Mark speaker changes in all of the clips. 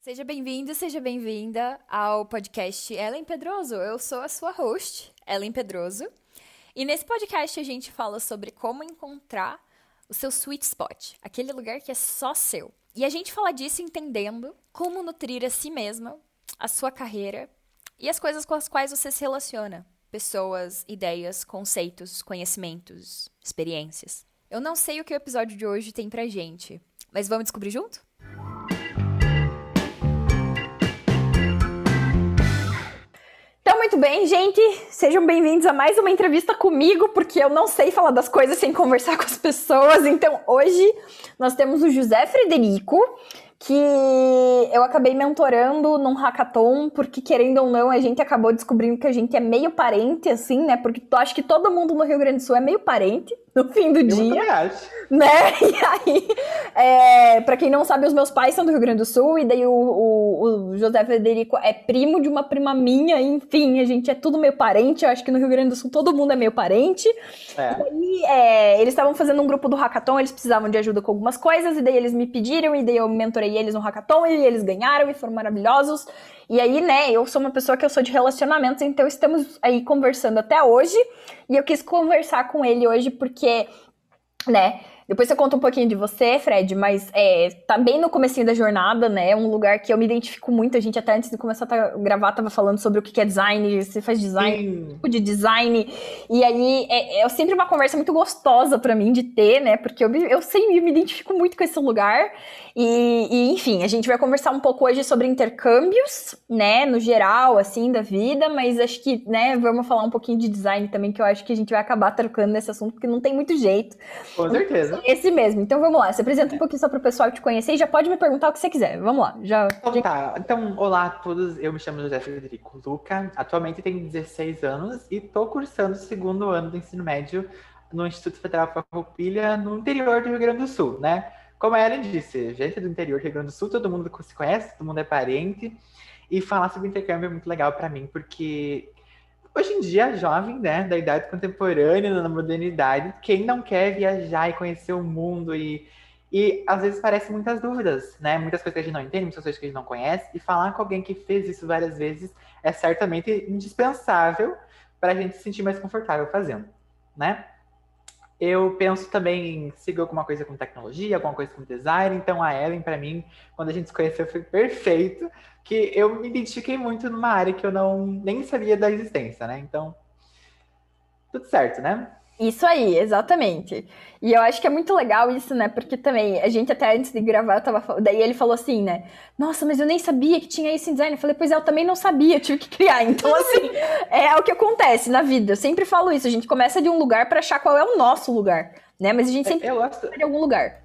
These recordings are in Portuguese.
Speaker 1: Seja bem-vindo, seja bem-vinda ao podcast Ellen Pedroso. Eu sou a sua host, Ellen Pedroso. E nesse podcast a gente fala sobre como encontrar o seu sweet spot, aquele lugar que é só seu. E a gente fala disso entendendo como nutrir a si mesma, a sua carreira e as coisas com as quais você se relaciona. Pessoas, ideias, conceitos, conhecimentos, experiências. Eu não sei o que o episódio de hoje tem pra gente, mas vamos descobrir junto? Então, muito bem, gente. Sejam bem-vindos a mais uma entrevista comigo, porque eu não sei falar das coisas sem conversar com as pessoas. Então, hoje nós temos o José Frederico, que eu acabei mentorando num hackathon, porque querendo ou não, a gente acabou descobrindo que a gente é meio parente, assim, né? Porque acho que todo mundo no Rio Grande do Sul é meio parente no fim do
Speaker 2: Eu
Speaker 1: dia.
Speaker 2: acho.
Speaker 1: né? E aí, é, para quem não sabe, os meus pais são do Rio Grande do Sul, e daí o, o, o José Federico é primo de uma prima minha, enfim, a gente é tudo meio parente. Eu acho que no Rio Grande do Sul todo mundo é meio parente.
Speaker 2: É.
Speaker 1: E é, eles estavam fazendo um grupo do hackathon, eles precisavam de ajuda com algumas coisas, e daí eles me pediram, e daí eu mentorei eles no hackathon, e eles ganharam, e foram maravilhosos. E aí, né, eu sou uma pessoa que eu sou de relacionamentos, então estamos aí conversando até hoje, e eu quis conversar com ele hoje porque, né, depois você conta um pouquinho de você, Fred, mas é, tá bem no comecinho da jornada, né? É um lugar que eu me identifico muito. A gente até antes de começar a gravar tava falando sobre o que é design, você faz design, tipo de design. E aí é, é sempre uma conversa muito gostosa pra mim de ter, né? Porque eu, eu sempre me identifico muito com esse lugar. E, e, enfim, a gente vai conversar um pouco hoje sobre intercâmbios, né? No geral, assim, da vida, mas acho que, né, vamos falar um pouquinho de design também, que eu acho que a gente vai acabar trocando nesse assunto, porque não tem muito jeito.
Speaker 2: Com certeza.
Speaker 1: Esse mesmo. Então vamos lá, se apresenta um pouquinho só pro pessoal te conhecer e já pode me perguntar o que você quiser. Vamos lá. Já.
Speaker 2: Então tá. Então, olá a todos. Eu me chamo José Frederico Luca. Atualmente tenho 16 anos e tô cursando o segundo ano do ensino médio no Instituto Federal Farroupilha, no interior do Rio Grande do Sul, né? Como a Ellen disse, gente do interior Rio Grande do Sul, todo mundo se conhece, todo mundo é parente. E falar sobre intercâmbio é muito legal pra mim, porque hoje em dia, jovem, né, da idade contemporânea, na modernidade, quem não quer viajar e conhecer o mundo e E às vezes parecem muitas dúvidas, né? Muitas coisas que a gente não entende, muitas coisas que a gente não conhece. E falar com alguém que fez isso várias vezes é certamente indispensável para a gente se sentir mais confortável fazendo, né? Eu penso também em seguir alguma coisa com tecnologia, alguma coisa com design. Então a Ellen, para mim, quando a gente se conheceu, foi perfeito, que eu me identifiquei muito numa área que eu não nem sabia da existência, né? Então, tudo certo, né?
Speaker 1: Isso aí, exatamente. E eu acho que é muito legal isso, né? Porque também, a gente até antes de gravar, eu tava daí ele falou assim, né? Nossa, mas eu nem sabia que tinha isso em design. Eu falei, pois é, eu também não sabia, eu tive que criar. Então, assim, é o que acontece na vida. Eu sempre falo isso, a gente começa de um lugar pra achar qual é o nosso lugar, né? Mas a gente sempre
Speaker 2: Eu gosto,
Speaker 1: de algum lugar.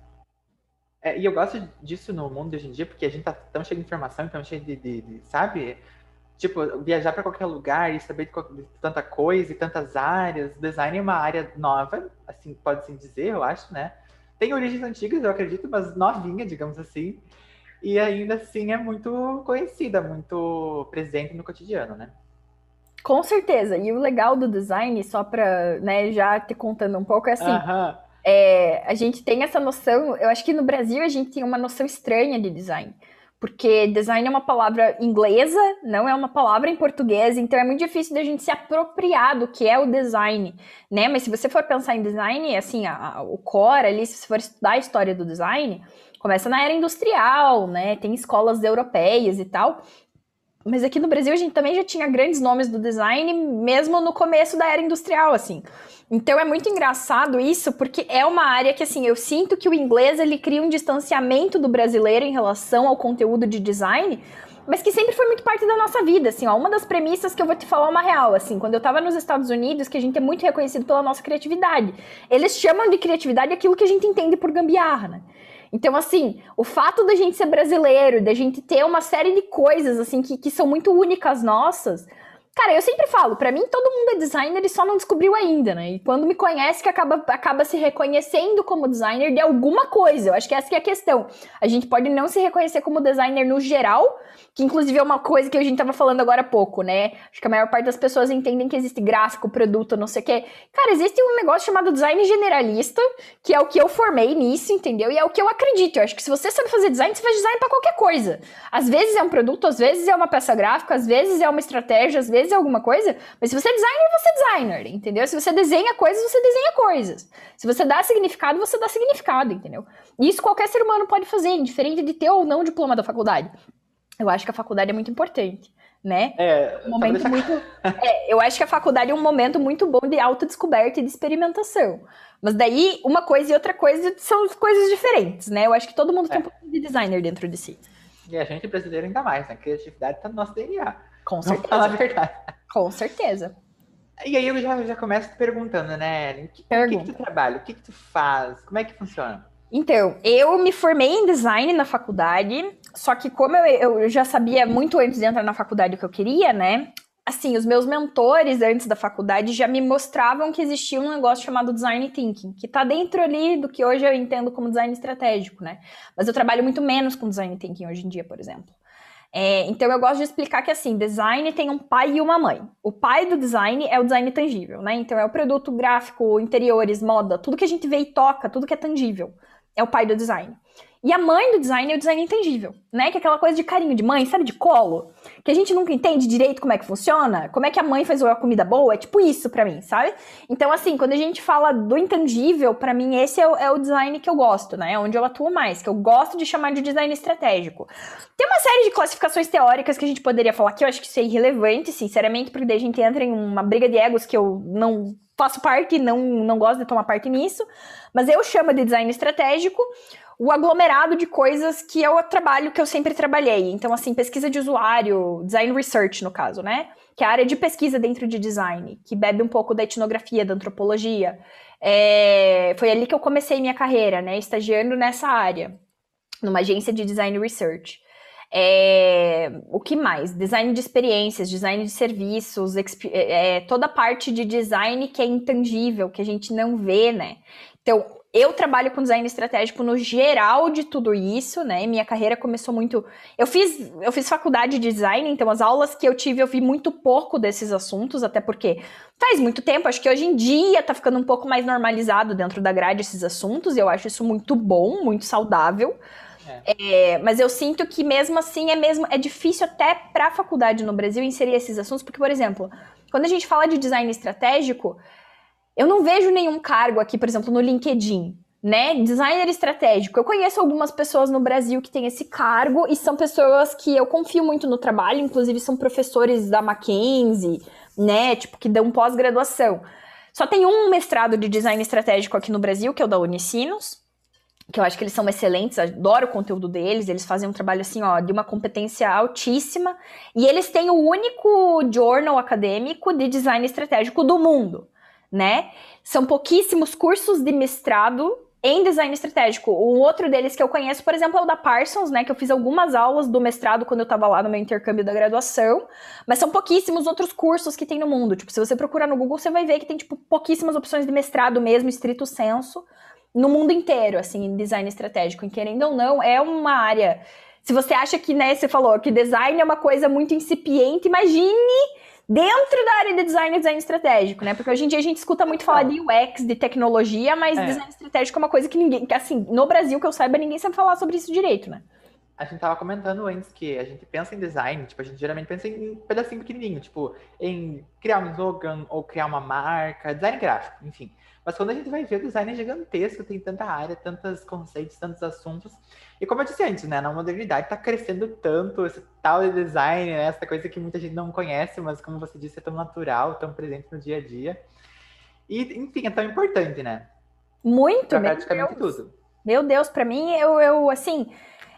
Speaker 2: É, e eu gosto disso no mundo de hoje em dia, porque a gente tá tão cheio de informação, tão cheio de, de- de- sabe? Tipo, viajar para qualquer lugar e saber de, de tanta coisa e tantas áreas. Design é uma área nova, assim, pode-se dizer, eu acho, né? Tem origens antigas, eu acredito, mas novinha, digamos assim. E ainda assim é muito conhecida, muito presente no cotidiano, né?
Speaker 1: Com certeza. E o legal do design, só pra, né, já te contando um pouco, é assim,
Speaker 2: Aham.
Speaker 1: É, a gente tem essa noção, eu acho que no Brasil a gente tem uma noção estranha de design. Porque design é uma palavra inglesa, não é uma palavra em português, então é muito difícil da gente se apropriar do que é o design, né? Mas se você for pensar em design, assim, a- a- o core ali, se você for estudar a história do design, começa na era industrial, né? Tem escolas europeias e tal. Mas aqui no Brasil a gente também já tinha grandes nomes do design, mesmo no começo da era industrial, assim. Então é muito engraçado isso, porque é uma área que, assim, eu sinto que o inglês ele cria um distanciamento do brasileiro em relação ao conteúdo de design, mas que sempre foi muito parte da nossa vida, assim, ó. Uma das premissas que eu vou te falar uma real, assim, quando eu tava nos Estados Unidos, que a gente é muito reconhecido pela nossa criatividade. Eles chamam de criatividade aquilo que a gente entende por gambiarra, né? Então, assim, o fato da gente ser brasileiro, da gente ter uma série de coisas, assim, que, que são muito únicas nossas, Cara, eu sempre falo, para mim todo mundo é designer e só não descobriu ainda, né? E quando me conhece que acaba, acaba se reconhecendo como designer de alguma coisa. Eu acho que essa que é a questão. A gente pode não se reconhecer como designer no geral, que inclusive é uma coisa que a gente tava falando agora há pouco, né? Acho que a maior parte das pessoas entendem que existe gráfico, produto, não sei o quê. Cara, existe um negócio chamado design generalista, que é o que eu formei nisso, entendeu? E é o que eu acredito. Eu acho que se você sabe fazer design, você faz design para qualquer coisa. Às vezes é um produto, às vezes é uma peça gráfica, às vezes é uma estratégia, às vezes é alguma coisa. Mas se você é designer, você é designer, entendeu? Se você desenha coisas, você desenha coisas. Se você dá significado, você dá significado, entendeu? E isso qualquer ser humano pode fazer, indiferente de ter ou não diploma da faculdade. Eu acho que a faculdade é muito importante, né?
Speaker 2: É,
Speaker 1: um momento muito. é, eu acho que a faculdade é um momento muito bom de autodescoberta e de experimentação. Mas daí, uma coisa e outra coisa são coisas diferentes, né? Eu acho que todo mundo é. tem um pouco de designer dentro de si.
Speaker 2: E a gente brasileiro ainda mais, né? A criatividade tá no nosso DNA.
Speaker 1: Com certeza. falar a verdade. Com certeza.
Speaker 2: E aí eu já, já começo te perguntando, né, Ellen? O que, que, que tu trabalha? O que, que tu faz? Como é que funciona?
Speaker 1: Então, eu me formei em design na faculdade, só que como eu, eu já sabia muito antes de entrar na faculdade o que eu queria, né? Assim, os meus mentores antes da faculdade já me mostravam que existia um negócio chamado design thinking, que tá dentro ali do que hoje eu entendo como design estratégico, né? Mas eu trabalho muito menos com design thinking hoje em dia, por exemplo. É, então eu gosto de explicar que assim, design tem um pai e uma mãe. O pai do design é o design tangível, né? Então é o produto gráfico, interiores, moda, tudo que a gente vê e toca, tudo que é tangível é o pai do design. E a mãe do design é o design intangível, né? Que é aquela coisa de carinho de mãe, sabe, de colo, que a gente nunca entende direito como é que funciona, como é que a mãe faz a comida boa, é tipo isso para mim, sabe? Então, assim, quando a gente fala do intangível, para mim esse é o, é o, design que eu gosto, né? É onde eu atuo mais, que eu gosto de chamar de design estratégico. Tem uma série de classificações teóricas que a gente poderia falar que eu acho que isso é irrelevante, sinceramente, porque daí a gente entra em uma briga de egos que eu não faço parte, não, não gosto de tomar parte nisso, mas eu chamo de design estratégico o aglomerado de coisas que é o trabalho que eu sempre trabalhei. Então, assim, pesquisa de usuário, design research, no caso, né? Que é a área de pesquisa dentro de design, que bebe um pouco da etnografia, da antropologia. É... Foi ali que eu comecei minha carreira, né? Estagiando nessa área, numa agência de design research. É... o que mais? Design de experiências, design de serviços, exp... é... toda a parte de design que é intangível, que a gente não vê, né? Então, eu trabalho com design estratégico no geral de tudo isso, né? Minha carreira começou muito. Eu fiz, eu fiz faculdade de design, então as aulas que eu tive eu vi muito pouco desses assuntos, até porque faz muito tempo. Acho que hoje em dia tá ficando um pouco mais normalizado dentro da grade esses assuntos, e eu acho isso muito bom, muito saudável. É. É, mas eu sinto que mesmo assim é mesmo é difícil até para a faculdade no Brasil inserir esses assuntos, porque por exemplo, quando a gente fala de design estratégico, eu não vejo nenhum cargo aqui, por exemplo, no LinkedIn, né? Designer estratégico. Eu conheço algumas pessoas no Brasil que têm esse cargo e são pessoas que eu confio muito no trabalho, inclusive são professores da Mackenzie, né? Tipo, que dão pós-graduação. Só tem um mestrado de design estratégico aqui no Brasil, que é o da Unicinos, que eu acho que eles são excelentes, adoro o conteúdo deles, eles fazem um trabalho assim, ó, de uma competência altíssima, e eles têm o único journal acadêmico de design estratégico do mundo né? São pouquíssimos cursos de mestrado em design estratégico. O outro deles que eu conheço, por exemplo, é o da Parsons, né? Que eu fiz algumas aulas do mestrado quando eu estava lá no meu intercâmbio da graduação. Mas são pouquíssimos outros cursos que tem no mundo. Tipo, se você procurar no Google, você vai ver que tem, tipo, pouquíssimas opções de mestrado mesmo, estrito senso, no mundo inteiro, assim, em design estratégico. E querendo ou não, é uma área. Se você acha que, né, você falou que design é uma coisa muito incipiente, imagine dentro da área de design e design estratégico, né? Porque hoje em dia a gente escuta muito falar de UX, de tecnologia, mas é. design estratégico é uma coisa que ninguém, que assim, no Brasil que eu saiba, ninguém sabe falar sobre isso direito, né?
Speaker 2: A gente tava comentando antes que a gente pensa em design, tipo, a gente geralmente pensa em pedacinho pequenininho, tipo, em criar um slogan ou criar uma marca, design gráfico, enfim. Mas quando a gente vai ver, o design é gigantesco, tem tanta área, tantos conceitos, tantos assuntos. E como eu disse antes, né, na modernidade está crescendo tanto esse tal de design, né, essa coisa que muita gente não conhece, mas como você disse, é tão natural, tão presente no dia a dia. E, enfim, é tão importante, né?
Speaker 1: Muito,
Speaker 2: pra praticamente Deus. tudo.
Speaker 1: Meu Deus, para mim, eu, eu, assim,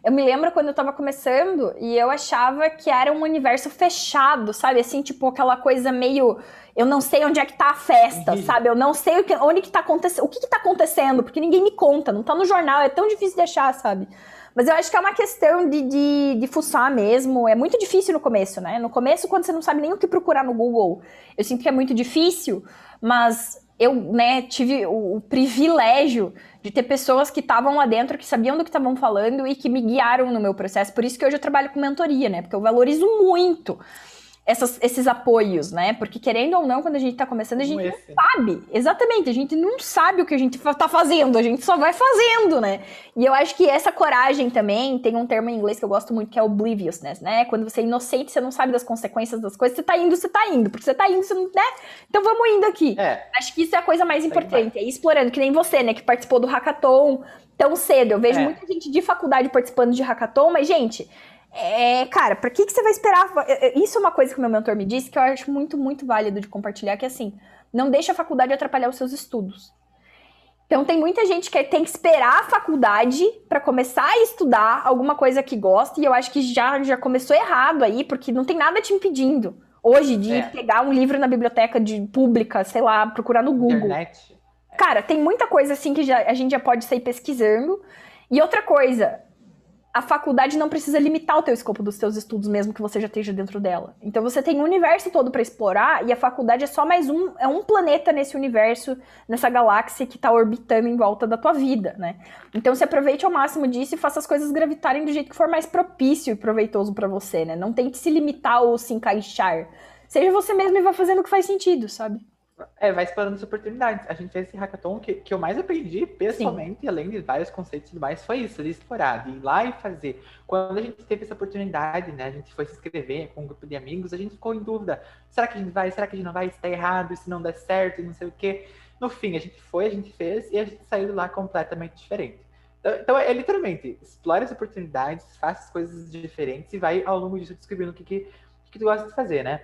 Speaker 1: eu me lembro quando eu tava começando e eu achava que era um universo fechado, sabe? Assim, tipo, aquela coisa meio. Eu não sei onde é que tá a festa, uhum. sabe? Eu não sei o que, onde que tá acontecendo. O que que tá acontecendo, porque ninguém me conta, não tá no jornal, é tão difícil de achar, sabe? Mas eu acho que é uma questão de, de, de fuçar mesmo. É muito difícil no começo, né? No começo, quando você não sabe nem o que procurar no Google, eu sinto que é muito difícil, mas eu né, tive o, o privilégio de ter pessoas que estavam lá dentro, que sabiam do que estavam falando e que me guiaram no meu processo. Por isso que hoje eu trabalho com mentoria, né? Porque eu valorizo muito essas, esses apoios, né? Porque querendo ou não, quando a gente tá começando, a gente não sabe. Exatamente, a gente não sabe o que a gente tá fazendo, a gente só vai fazendo, né? E eu acho que essa coragem também, tem um termo em inglês que eu gosto muito, que é obliviousness, né? Quando você é inocente, você não sabe das consequências das coisas, você tá indo, você tá indo, porque você tá indo, você não, né? Então vamos indo aqui. É. Acho que isso é a coisa mais importante, é explorando, que nem você, né, que participou do hackathon tão cedo. Eu vejo é. muita gente de faculdade participando de hackathon, mas, gente, é, cara, pra que, que você vai esperar? É, é, isso é uma coisa que meu mentor me disse que eu acho muito, muito válido de compartilhar, que é assim, não deixa a faculdade atrapalhar os seus estudos. Então tem muita gente que tem que esperar a faculdade para começar a estudar alguma coisa que gosta, e eu acho que já, já começou errado aí, porque não tem nada te impedindo hoje de é. pegar um livro na biblioteca de pública, sei lá, procurar no Google. Internet. Cara, tem muita coisa assim que já, a gente já pode sair pesquisando. E outra coisa, a faculdade não precisa limitar o teu escopo dos teus estudos, mesmo que você já esteja dentro dela. Então você tem um universo todo para explorar e a faculdade é só mais um, é um planeta nesse universo, nessa galáxia que está orbitando em volta da tua vida, né? Então se aproveite ao máximo disso e faça as coisas gravitarem do jeito que for mais propício e proveitoso para você, né? Não tente se limitar ou se encaixar. Seja você mesmo e vá fazendo o que faz sentido, sabe?
Speaker 2: É, vai explorando as oportunidades. A gente fez esse hackathon que, que eu mais aprendi pessoalmente, Sim. além de vários conceitos e mais, foi isso, de explorar, de ir lá e fazer. Quando a gente teve essa oportunidade, né, a gente foi se inscrever com um grupo de amigos, a gente ficou em dúvida. Será que a gente vai? Será que a gente não vai? Está errado? Se não der certo? Não sei o quê. No fim, a gente foi, a gente fez e a gente saiu lá completamente diferente. Então, então é literalmente, explore as oportunidades, faça as coisas diferentes e vai ao longo disso descobrindo o que, que, que tu gosta de fazer, né?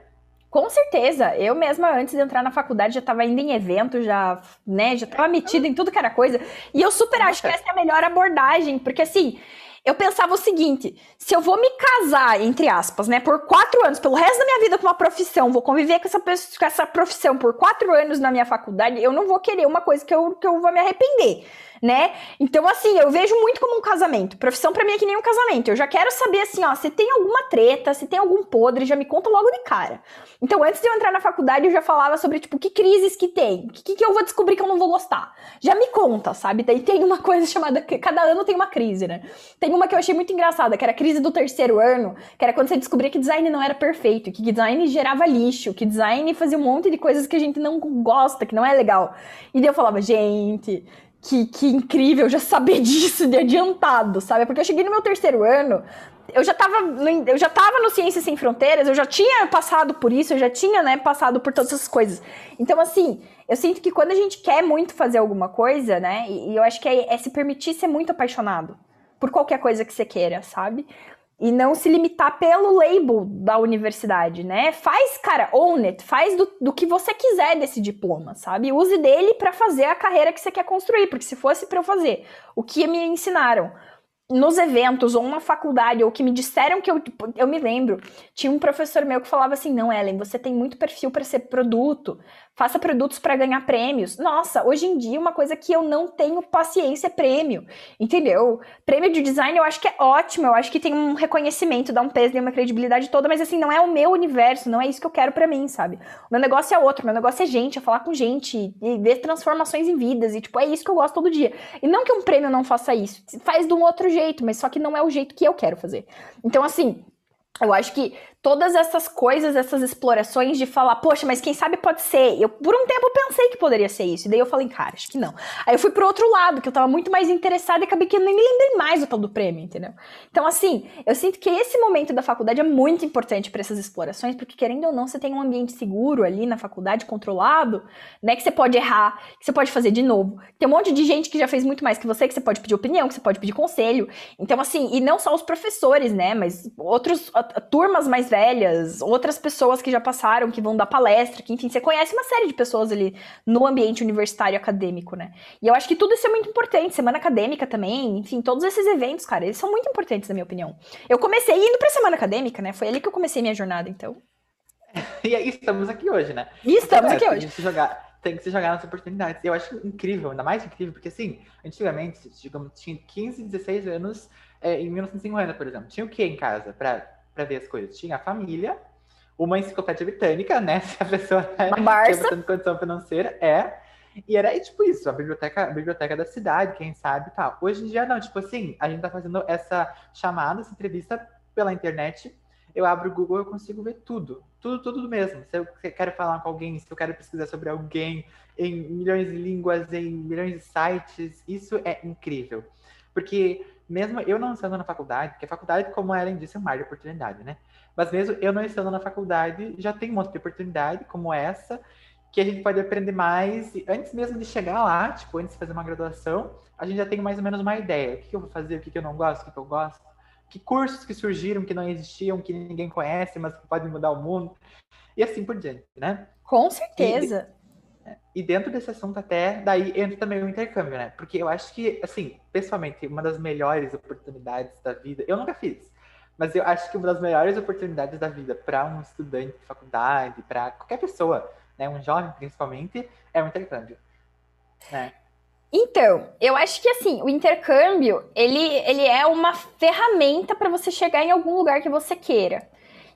Speaker 1: Com certeza, eu mesma antes de entrar na faculdade já estava indo em evento, já, né, já estava metida em tudo que era coisa. E eu super acho que essa é a melhor abordagem, porque assim, eu pensava o seguinte: se eu vou me casar, entre aspas, né, por quatro anos, pelo resto da minha vida com uma profissão, vou conviver com essa, com essa profissão por quatro anos na minha faculdade, eu não vou querer uma coisa que eu, que eu vou me arrepender né? Então, assim, eu vejo muito como um casamento. Profissão para mim é que nem um casamento. Eu já quero saber, assim, ó, se tem alguma treta, se tem algum podre, já me conta logo de cara. Então, antes de eu entrar na faculdade, eu já falava sobre, tipo, que crises que tem, o que, que eu vou descobrir que eu não vou gostar. Já me conta, sabe? Daí tem uma coisa chamada. Cada ano tem uma crise, né? Tem uma que eu achei muito engraçada, que era a crise do terceiro ano, que era quando você descobria que design não era perfeito, que design gerava lixo, que design fazia um monte de coisas que a gente não gosta, que não é legal. E daí eu falava, gente, que, que incrível já saber disso de adiantado, sabe? Porque eu cheguei no meu terceiro ano, eu já tava no, eu já tava no Ciências Sem Fronteiras, eu já tinha passado por isso, eu já tinha, né, passado por todas essas coisas. Então, assim, eu sinto que quando a gente quer muito fazer alguma coisa, né, e, e eu acho que é, é se permitir ser muito apaixonado por qualquer coisa que você queira, sabe? E não se limitar pelo label da universidade, né? Faz, cara, own it, faz do, do que você quiser desse diploma, sabe? Use dele para fazer a carreira que você quer construir, porque se fosse para eu fazer o que me ensinaram nos eventos ou uma faculdade ou que me disseram que eu eu me lembro, tinha um professor meu que falava assim: "Não, Ellen, você tem muito perfil para ser produto faça produtos para ganhar prêmios. Nossa, hoje em dia uma coisa que eu não tenho paciência é prêmio, entendeu? Prêmio de design eu acho que é ótimo, eu acho que tem um reconhecimento, dá um peso, e uma credibilidade toda, mas assim, não é o meu universo, não é isso que eu quero para mim, sabe? O meu negócio é outro, meu negócio é gente, é falar com gente, e ver transformações em vidas, e tipo, é isso que eu gosto todo dia. E não que um prêmio não faça isso, faz de um outro jeito, mas só que não é o jeito que eu quero fazer. Então, assim, eu acho que todas essas coisas, essas explorações de falar, poxa, mas quem sabe pode ser. Eu, por um tempo, pensei que poderia ser isso. E daí eu falei, cara, acho que não. Aí eu fui pro outro lado, que eu tava muito mais interessada e acabei que eu nem me lembrei mais do tal do prêmio, entendeu? Então, assim, eu sinto que esse momento da faculdade é muito importante para essas explorações, porque querendo ou não, você tem um ambiente seguro ali na faculdade, controlado, né? Que você pode errar, que você pode fazer de novo. Tem um monte de gente que já fez muito mais que você, que você pode pedir opinião, que você pode pedir conselho. Então, assim, e não só os professores, né? Mas outros, turmas mais velhas, outras pessoas que já passaram, que vão dar palestra, que enfim, você conhece uma série de pessoas ali no ambiente universitário acadêmico, né? E eu acho que tudo isso é muito importante, semana acadêmica também, enfim, todos esses eventos, cara, eles são muito importantes na minha opinião. Eu comecei indo pra semana acadêmica, né? Foi ali que eu comecei minha jornada, então.
Speaker 2: e aí estamos aqui hoje, né?
Speaker 1: E estamos é, aqui hoje.
Speaker 2: Tem que, se jogar, tem que se jogar nas oportunidades. Eu acho incrível, ainda mais incrível, porque assim, antigamente, digamos, tinha 15, 16 anos, é, em 1950, por exemplo, tinha o que em casa para ver as coisas? Tinha a família, uma enciclopédia britânica, né? Se a pessoa tinha bastante condição financeira, é. E era tipo isso, a biblioteca, a biblioteca da cidade, quem sabe e tal. Hoje em dia, não, tipo assim, a gente tá fazendo essa chamada, essa entrevista pela internet. Eu abro o Google, eu consigo ver tudo. Tudo, tudo mesmo. Se eu quero falar com alguém, se eu quero pesquisar sobre alguém em milhões de línguas, em milhões de sites, isso é incrível. Porque mesmo eu não estando na faculdade, porque a faculdade, como ela disse, é um mar de oportunidade, né? Mas mesmo eu não estando na faculdade, já tem um monte de oportunidade como essa, que a gente pode aprender mais. E antes mesmo de chegar lá, tipo, antes de fazer uma graduação, a gente já tem mais ou menos uma ideia. O que eu vou fazer, o que eu não gosto, o que eu gosto. Que cursos que surgiram, que não existiam, que ninguém conhece, mas que podem mudar o mundo. E assim por diante, né?
Speaker 1: Com certeza.
Speaker 2: E, e dentro desse assunto até, daí entra também o intercâmbio, né? Porque eu acho que, assim, pessoalmente, uma das melhores oportunidades da vida, eu nunca fiz, mas eu acho que uma das melhores oportunidades da vida para um estudante de faculdade, para qualquer pessoa, né, um jovem principalmente, é o intercâmbio. Né?
Speaker 1: Então, eu acho que assim, o intercâmbio, ele, ele é uma ferramenta para você chegar em algum lugar que você queira.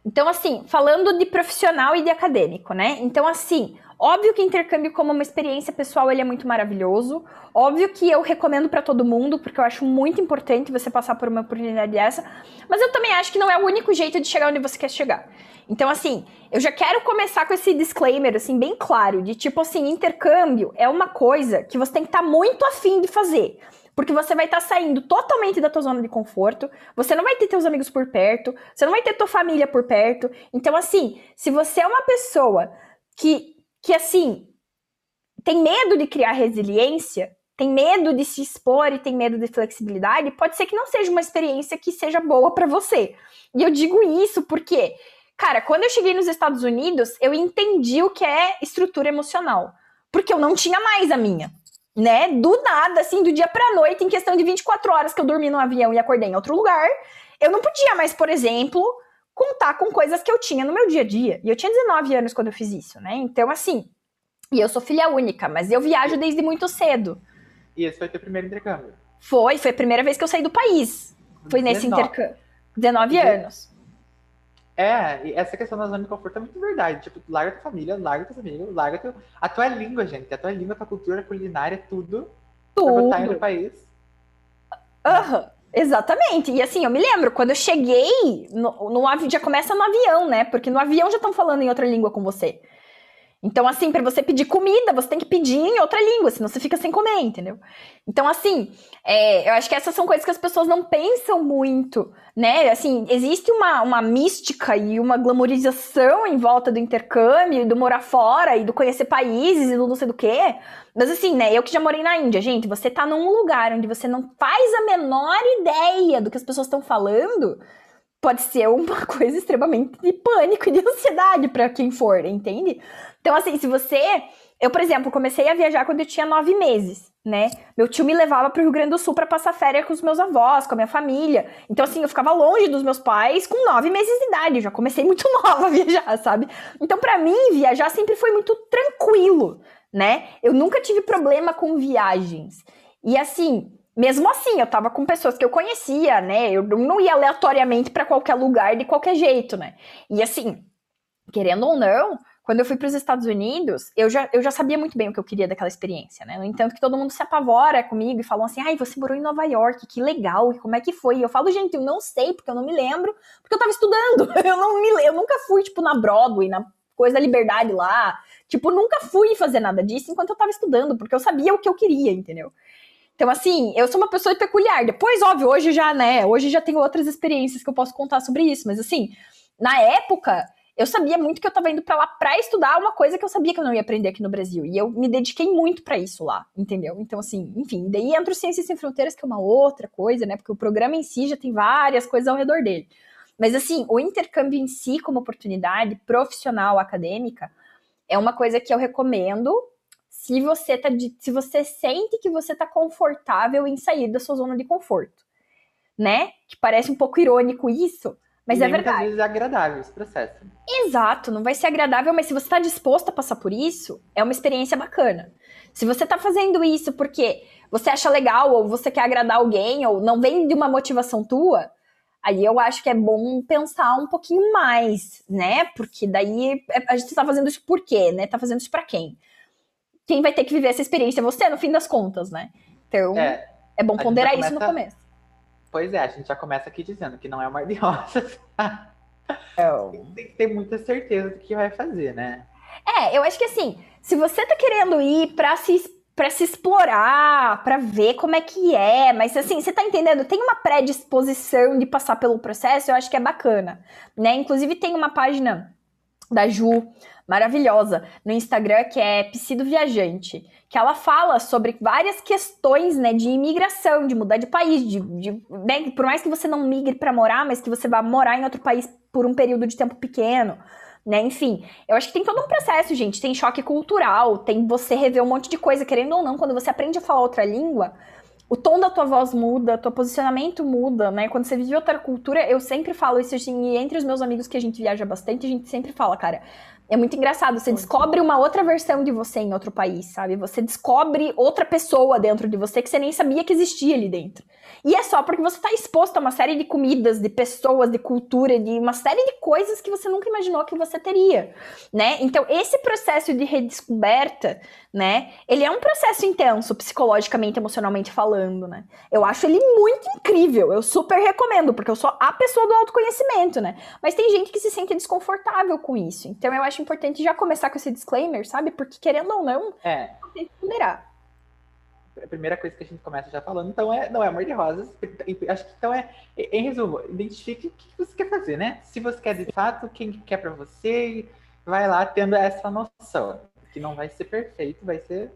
Speaker 1: Então, assim, falando de profissional e de acadêmico, né? Então, assim, Óbvio que intercâmbio como uma experiência pessoal ele é muito maravilhoso. Óbvio que eu recomendo para todo mundo, porque eu acho muito importante você passar por uma oportunidade dessa. Mas eu também acho que não é o único jeito de chegar onde você quer chegar. Então, assim, eu já quero começar com esse disclaimer, assim, bem claro, de tipo assim, intercâmbio é uma coisa que você tem que estar tá muito afim de fazer. Porque você vai estar tá saindo totalmente da tua zona de conforto, você não vai ter teus amigos por perto, você não vai ter tua família por perto. Então, assim, se você é uma pessoa que que assim tem medo de criar resiliência, tem medo de se expor e tem medo de flexibilidade, pode ser que não seja uma experiência que seja boa para você. E eu digo isso porque, cara, quando eu cheguei nos Estados Unidos, eu entendi o que é estrutura emocional, porque eu não tinha mais a minha. Né? Do nada, assim, do dia pra noite, em questão de 24 horas que eu dormi no avião e acordei em outro lugar, eu não podia mais, por exemplo, contar com coisas que eu tinha no meu dia a dia. E eu tinha 19 anos quando eu fiz isso, né? Então, assim, e eu sou filha única, mas eu viajo desde muito cedo.
Speaker 2: E esse foi teu primeiro intercâmbio?
Speaker 1: Foi, foi a primeira vez que eu saí do país. Foi 19. nesse intercâmbio. 19 anos.
Speaker 2: É, e essa questão da zona de conforto é muito verdade. Tipo, larga tua família, larga teus amigos, larga teu... a tua língua, gente. A tua língua, a tua cultura, a culinária, tudo.
Speaker 1: Tudo. Pra
Speaker 2: botar em outro país.
Speaker 1: Aham. Uhum. Exatamente. E assim, eu me lembro, quando eu cheguei, no, no avião, já começa no avião, né? Porque no avião já estão falando em outra língua com você. Então, assim, para você pedir comida, você tem que pedir em outra língua, senão você fica sem comer, entendeu? Então, assim, é, eu acho que essas são coisas que as pessoas não pensam muito, né? Assim, existe uma, uma mística e uma glamorização em volta do intercâmbio, do morar fora e do conhecer países e do não sei do quê. Mas, assim, né, eu que já morei na Índia, gente, você tá num lugar onde você não faz a menor ideia do que as pessoas estão falando, pode ser uma coisa extremamente de pânico e de ansiedade para quem for, entende? Então, assim, se você. Eu, por exemplo, comecei a viajar quando eu tinha nove meses, né? Meu tio me levava para o Rio Grande do Sul para passar férias com os meus avós, com a minha família. Então, assim, eu ficava longe dos meus pais com nove meses de idade. Eu já comecei muito nova a viajar, sabe? Então, para mim, viajar sempre foi muito tranquilo, né? Eu nunca tive problema com viagens. E, assim, mesmo assim, eu tava com pessoas que eu conhecia, né? Eu não ia aleatoriamente para qualquer lugar de qualquer jeito, né? E, assim, querendo ou não quando eu fui para os Estados Unidos, eu já, eu já sabia muito bem o que eu queria daquela experiência, né? No entanto, que todo mundo se apavora comigo e falam assim: ai, você morou em Nova York, que legal, e como é que foi? E eu falo, gente, eu não sei, porque eu não me lembro, porque eu tava estudando. Eu não me eu nunca fui, tipo, na Broadway, na coisa da liberdade lá. Tipo, nunca fui fazer nada disso enquanto eu tava estudando, porque eu sabia o que eu queria, entendeu? Então, assim, eu sou uma pessoa peculiar. Depois, óbvio, hoje já, né? Hoje já tenho outras experiências que eu posso contar sobre isso, mas assim, na época eu sabia muito que eu estava indo para lá para estudar uma coisa que eu sabia que eu não ia aprender aqui no Brasil. E eu me dediquei muito para isso lá, entendeu? Então, assim, enfim, daí entra o Ciências Sem Fronteiras, que é uma outra coisa, né? Porque o programa em si já tem várias coisas ao redor dele. Mas, assim, o intercâmbio em si, como oportunidade profissional, acadêmica, é uma coisa que eu recomendo se você tá de, se você sente que você tá confortável em sair da sua zona de conforto, né? Que parece um pouco irônico isso, mas
Speaker 2: e
Speaker 1: é verdade.
Speaker 2: Muitas vezes é agradável esse processo.
Speaker 1: Exato, não vai ser agradável, mas se você está disposto a passar por isso, é uma experiência bacana. Se você tá fazendo isso porque você acha legal, ou você quer agradar alguém, ou não vem de uma motivação tua, aí eu acho que é bom pensar um pouquinho mais, né? Porque daí é, a gente tá fazendo isso por quê, né? Tá fazendo isso para quem? Quem vai ter que viver essa experiência? Você, no fim das contas, né? Então, é, é bom ponderar começa... isso no começo.
Speaker 2: Pois é, a gente já começa aqui dizendo que não é uma de rosas. É. Tem que ter muita certeza do que vai fazer, né?
Speaker 1: É, eu acho que assim, se você tá querendo ir pra se para se explorar, para ver como é que é, mas assim, você tá entendendo? Tem uma predisposição de passar pelo processo, eu acho que é bacana, né? Inclusive tem uma página da Ju maravilhosa no Instagram que é Psido Viajante, que ela fala sobre várias questões, né, de imigração, de mudar de país, de, de né, por mais que você não migre para morar, mas que você vá morar em outro país por um período de tempo pequeno né? Enfim, eu acho que tem todo um processo, gente. Tem choque cultural, tem você rever um monte de coisa, querendo ou não, quando você aprende a falar outra língua, o tom da tua voz muda, teu posicionamento muda, né? Quando você vive outra cultura, eu sempre falo isso assim, e entre os meus amigos que a gente viaja bastante, a gente sempre fala, cara, é muito engraçado. Você descobre uma outra versão de você em outro país, sabe? Você descobre outra pessoa dentro de você que você nem sabia que existia ali dentro. E é só porque você está exposto a uma série de comidas, de pessoas, de cultura, de uma série de coisas que você nunca imaginou que você teria, né? Então, esse processo de redescoberta, né? Ele é um processo intenso, psicologicamente, emocionalmente falando, né? Eu acho ele muito incrível. Eu super recomendo, porque eu sou a pessoa do autoconhecimento, né? Mas tem gente que se sente desconfortável com isso. Então, eu acho importante já começar com esse disclaimer, sabe? Porque querendo ou não,
Speaker 2: é. tem que ponderar. A primeira coisa que a gente começa já falando, então, é não é amor de rosas. Acho que então é, em resumo, identifique o que você quer fazer, né? Se você quer de fato, quem quer para você, vai lá tendo essa noção. Que não vai ser perfeito, vai ser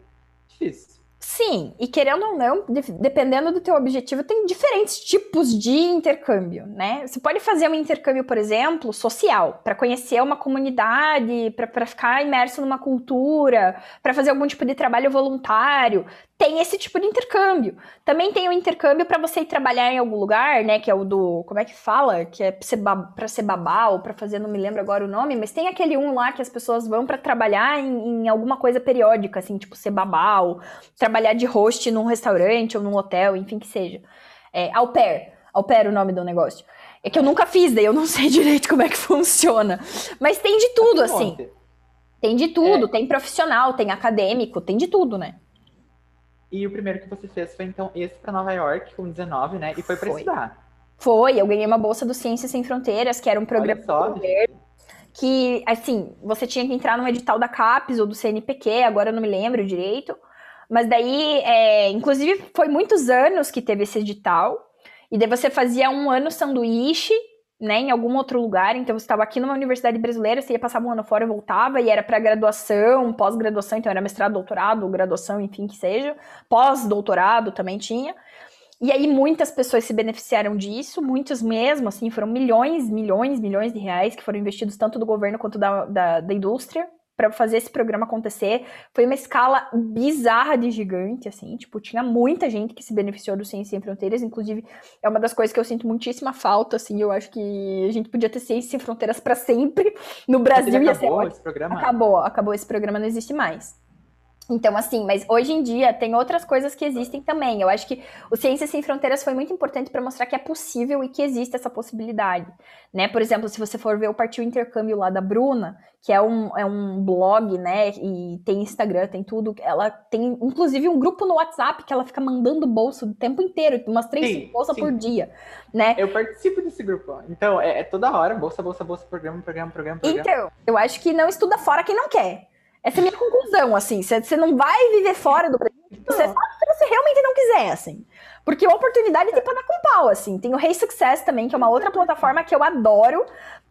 Speaker 2: difícil.
Speaker 1: Sim, e querendo ou não, dependendo do teu objetivo, tem diferentes tipos de intercâmbio, né? Você pode fazer um intercâmbio, por exemplo, social, para conhecer uma comunidade, para ficar imerso numa cultura, para fazer algum tipo de trabalho voluntário tem esse tipo de intercâmbio. Também tem o intercâmbio para você ir trabalhar em algum lugar, né? Que é o do. Como é que fala? Que é para ser, pra ser babá ou para fazer, não me lembro agora o nome, mas tem aquele um lá que as pessoas vão para trabalhar em, em, alguma coisa periódica, assim, tipo ser babá ou trabalhar de host num restaurante ou num hotel, enfim que seja. É, au pair. Au pair é o nome do negócio. É que eu nunca fiz, daí eu não sei direito como é que funciona. Mas tem de tudo, assim. Tem de tudo, é. tem profissional, tem acadêmico, tem de tudo, né?
Speaker 2: E o primeiro que você fez foi então esse para Nova York com 19, né? E foi para estudar.
Speaker 1: Foi, eu ganhei uma bolsa do Ciências Sem Fronteiras, que era um programa que, assim, você tinha que entrar no edital da CAPES ou do CNPq, agora eu não me lembro direito. Mas daí, é, inclusive, foi muitos anos que teve esse edital. E daí você fazia um ano sanduíche né, em algum outro lugar, então você estava aqui numa universidade brasileira, você ia passar um ano fora e voltava, e era para graduação, pós-graduação, então era mestrado, doutorado, graduação, enfim, que seja, pós-doutorado também tinha. E aí muitas pessoas se beneficiaram disso, muitos mesmo, assim, foram milhões, milhões, milhões de reais que foram investidos tanto do governo quanto da, da, da indústria para fazer esse programa acontecer. Foi uma escala bizarra de gigante, assim, tipo, tinha muita gente que se beneficiou do Ciência Sem Fronteiras, inclusive é uma das coisas que eu sinto muitíssima falta, assim, eu acho que a gente podia ter Ciência Sem Fronteiras para sempre no Brasil.
Speaker 2: Acabou esse programa?
Speaker 1: Acabou, acabou esse programa, não existe mais. Então, assim, mas hoje em dia tem outras coisas que existem também. Eu acho que o Ciências Sem Fronteiras foi muito importante para mostrar que é possível e que existe essa possibilidade. Né? Por exemplo, se você for ver o Partiu Intercâmbio lá da Bruna, que é um, é um blog, né? E tem Instagram, tem tudo. Ela tem, inclusive, um grupo no WhatsApp que ela fica mandando bolsa o tempo inteiro, umas três sim, bolsas por dia. Né?
Speaker 2: Eu participo desse grupo. Então, é, é toda hora, bolsa, bolsa, bolsa, programa, programa, programa, programa.
Speaker 1: Então, eu acho que não estuda fora quem não quer. Essa é a minha conclusão, assim. Você não vai viver fora do Brasil você sabe se você realmente não quiser, assim. Porque a oportunidade tem pra dar com pau, assim. Tem o Hey Success também, que é uma outra plataforma que eu adoro.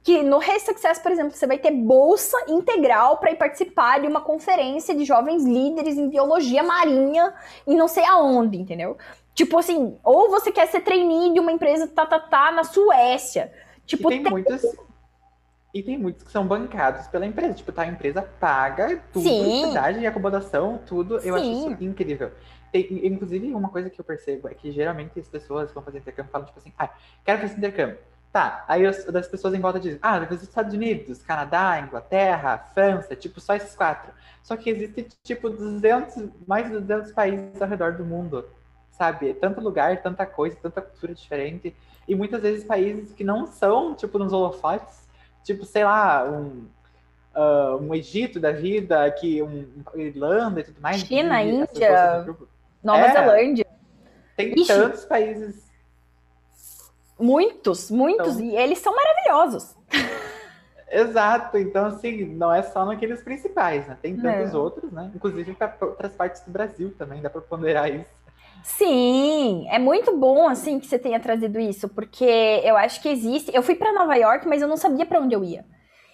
Speaker 1: Que no Hey Success, por exemplo, você vai ter bolsa integral para ir participar de uma conferência de jovens líderes em biologia marinha e não sei aonde, entendeu? Tipo assim, ou você quer ser trainee de uma empresa tá, tá, tá na Suécia. Tipo,
Speaker 2: e tem, tem muitos e tem muitos que são bancados pela empresa. Tipo, tá, a empresa paga tudo, cidade e acomodação, tudo. Eu Sim. acho isso incrível. Tem, inclusive, uma coisa que eu percebo é que geralmente as pessoas que vão fazer intercâmbio falam, tipo assim, ah, quero fazer intercâmbio. Tá, aí as, das pessoas em volta dizem, ah, os Estados Unidos, Canadá, Inglaterra, França, tipo, só esses quatro. Só que existe, tipo, 200, mais de 200 países ao redor do mundo, sabe? Tanto lugar, tanta coisa, tanta cultura diferente. E muitas vezes países que não são, tipo, nos holofotes, tipo, sei lá, um, uh, um Egito da vida, que um, Irlanda e tudo mais.
Speaker 1: China, Índia, Nova é, Zelândia.
Speaker 2: Tem Ixi. tantos países
Speaker 1: Muitos, muitos, então, e eles são maravilhosos.
Speaker 2: Exato, então assim, não é só naqueles principais, né? Tem tantos é. outros, né? Inclusive para outras partes do Brasil também, dá para ponderar isso.
Speaker 1: Sim, é muito bom assim que você tenha trazido isso, porque eu acho que existe. Eu fui para Nova York, mas eu não sabia para onde eu ia.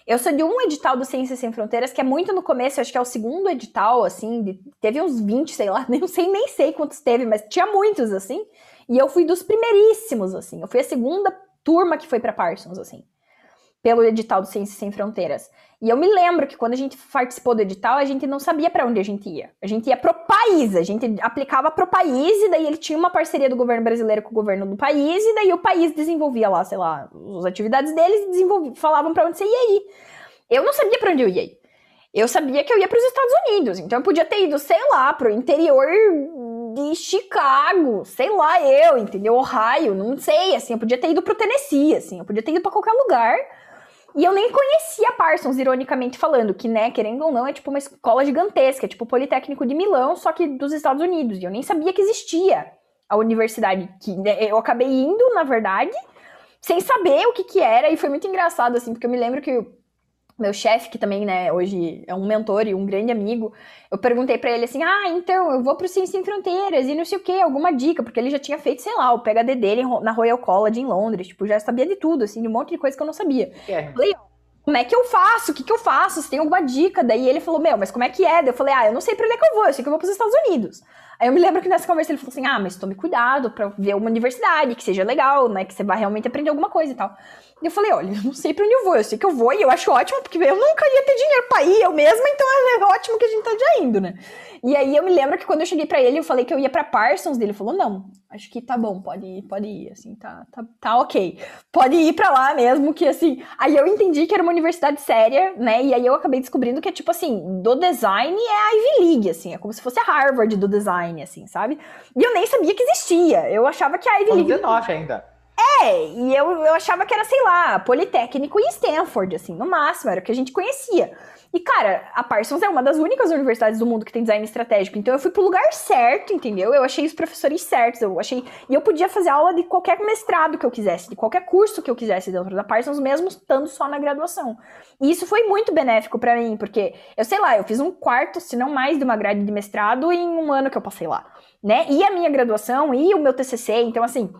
Speaker 1: Eu sou de um edital do Ciências Sem Fronteiras, que é muito no começo, acho que é o segundo edital, assim, de, teve uns 20, sei lá, nem sei, nem sei quantos teve, mas tinha muitos, assim. E eu fui dos primeiríssimos, assim. Eu fui a segunda turma que foi para Parsons, assim. Pelo edital do Ciências Sem Fronteiras. E eu me lembro que quando a gente participou do edital, a gente não sabia para onde a gente ia. A gente ia pro país, a gente aplicava pro país, e daí ele tinha uma parceria do governo brasileiro com o governo do país, e daí o país desenvolvia lá, sei lá, as atividades deles e falavam para onde você ia ir. Eu não sabia para onde eu ia ir. Eu sabia que eu ia para os Estados Unidos, então eu podia ter ido, sei lá, pro interior de Chicago, sei lá eu, entendeu? Ohio, não sei, assim, eu podia ter ido pro Tennessee, assim, eu podia ter ido para qualquer lugar. E eu nem conhecia Parsons, ironicamente falando, que, né, querendo ou não, é tipo uma escola gigantesca, é tipo o Politécnico de Milão, só que dos Estados Unidos. E eu nem sabia que existia a universidade que né, eu acabei indo, na verdade, sem saber o que que era, e foi muito engraçado, assim, porque eu me lembro que meu chefe, que também, né, hoje é um mentor e um grande amigo, eu perguntei para ele assim: ah, então, eu vou pro Ciência Sem Fronteiras e não sei o que, alguma dica, porque ele já tinha feito, sei lá, o PHD dele na Royal College em Londres, tipo, já sabia de tudo, assim, de um monte de coisa que eu não sabia. É. Falei, como é que eu faço? O que que eu faço? Se tem alguma dica? Daí ele falou, meu, mas como é que é? Daí eu falei, ah, eu não sei pra onde é que eu vou, eu sei que eu vou pros Estados Unidos. Aí eu me lembro que nessa conversa ele falou assim, ah, mas tome cuidado pra ver uma universidade, que seja legal, né, que você vai realmente aprender alguma coisa e tal. E eu falei, olha, eu não sei pra onde eu vou, eu sei que eu vou e eu acho ótimo, porque eu nunca ia ter dinheiro pra ir eu mesma, então é ótimo que a gente tá já indo, né? E aí eu me lembro que quando eu cheguei pra ele, eu falei que eu ia pra Parsons, dele falou, não, acho que tá bom, pode ir, pode ir, assim, tá, tá, tá ok. Pode ir pra lá mesmo, que assim... Aí eu entendi que era uma universidade séria, né, e aí eu acabei descobrindo que é tipo assim, do design é a Ivy League, assim, é como se fosse a Harvard do design, assim, sabe? E eu nem sabia que existia, eu achava que a Ivy League...
Speaker 2: 19 ainda.
Speaker 1: É, e eu, eu achava que era, sei lá, Politécnico e Stanford, assim, no máximo, era o que a gente conhecia. E, cara, a Parsons é uma das únicas universidades do mundo que tem design estratégico. Então eu fui pro lugar certo, entendeu? Eu achei os professores certos, eu achei. E eu podia fazer aula de qualquer mestrado que eu quisesse, de qualquer curso que eu quisesse dentro da Parsons, mesmo estando só na graduação. E isso foi muito benéfico para mim, porque eu sei lá, eu fiz um quarto, se não mais, de uma grade de mestrado em um ano que eu passei lá, né? E a minha graduação e o meu TCC, então assim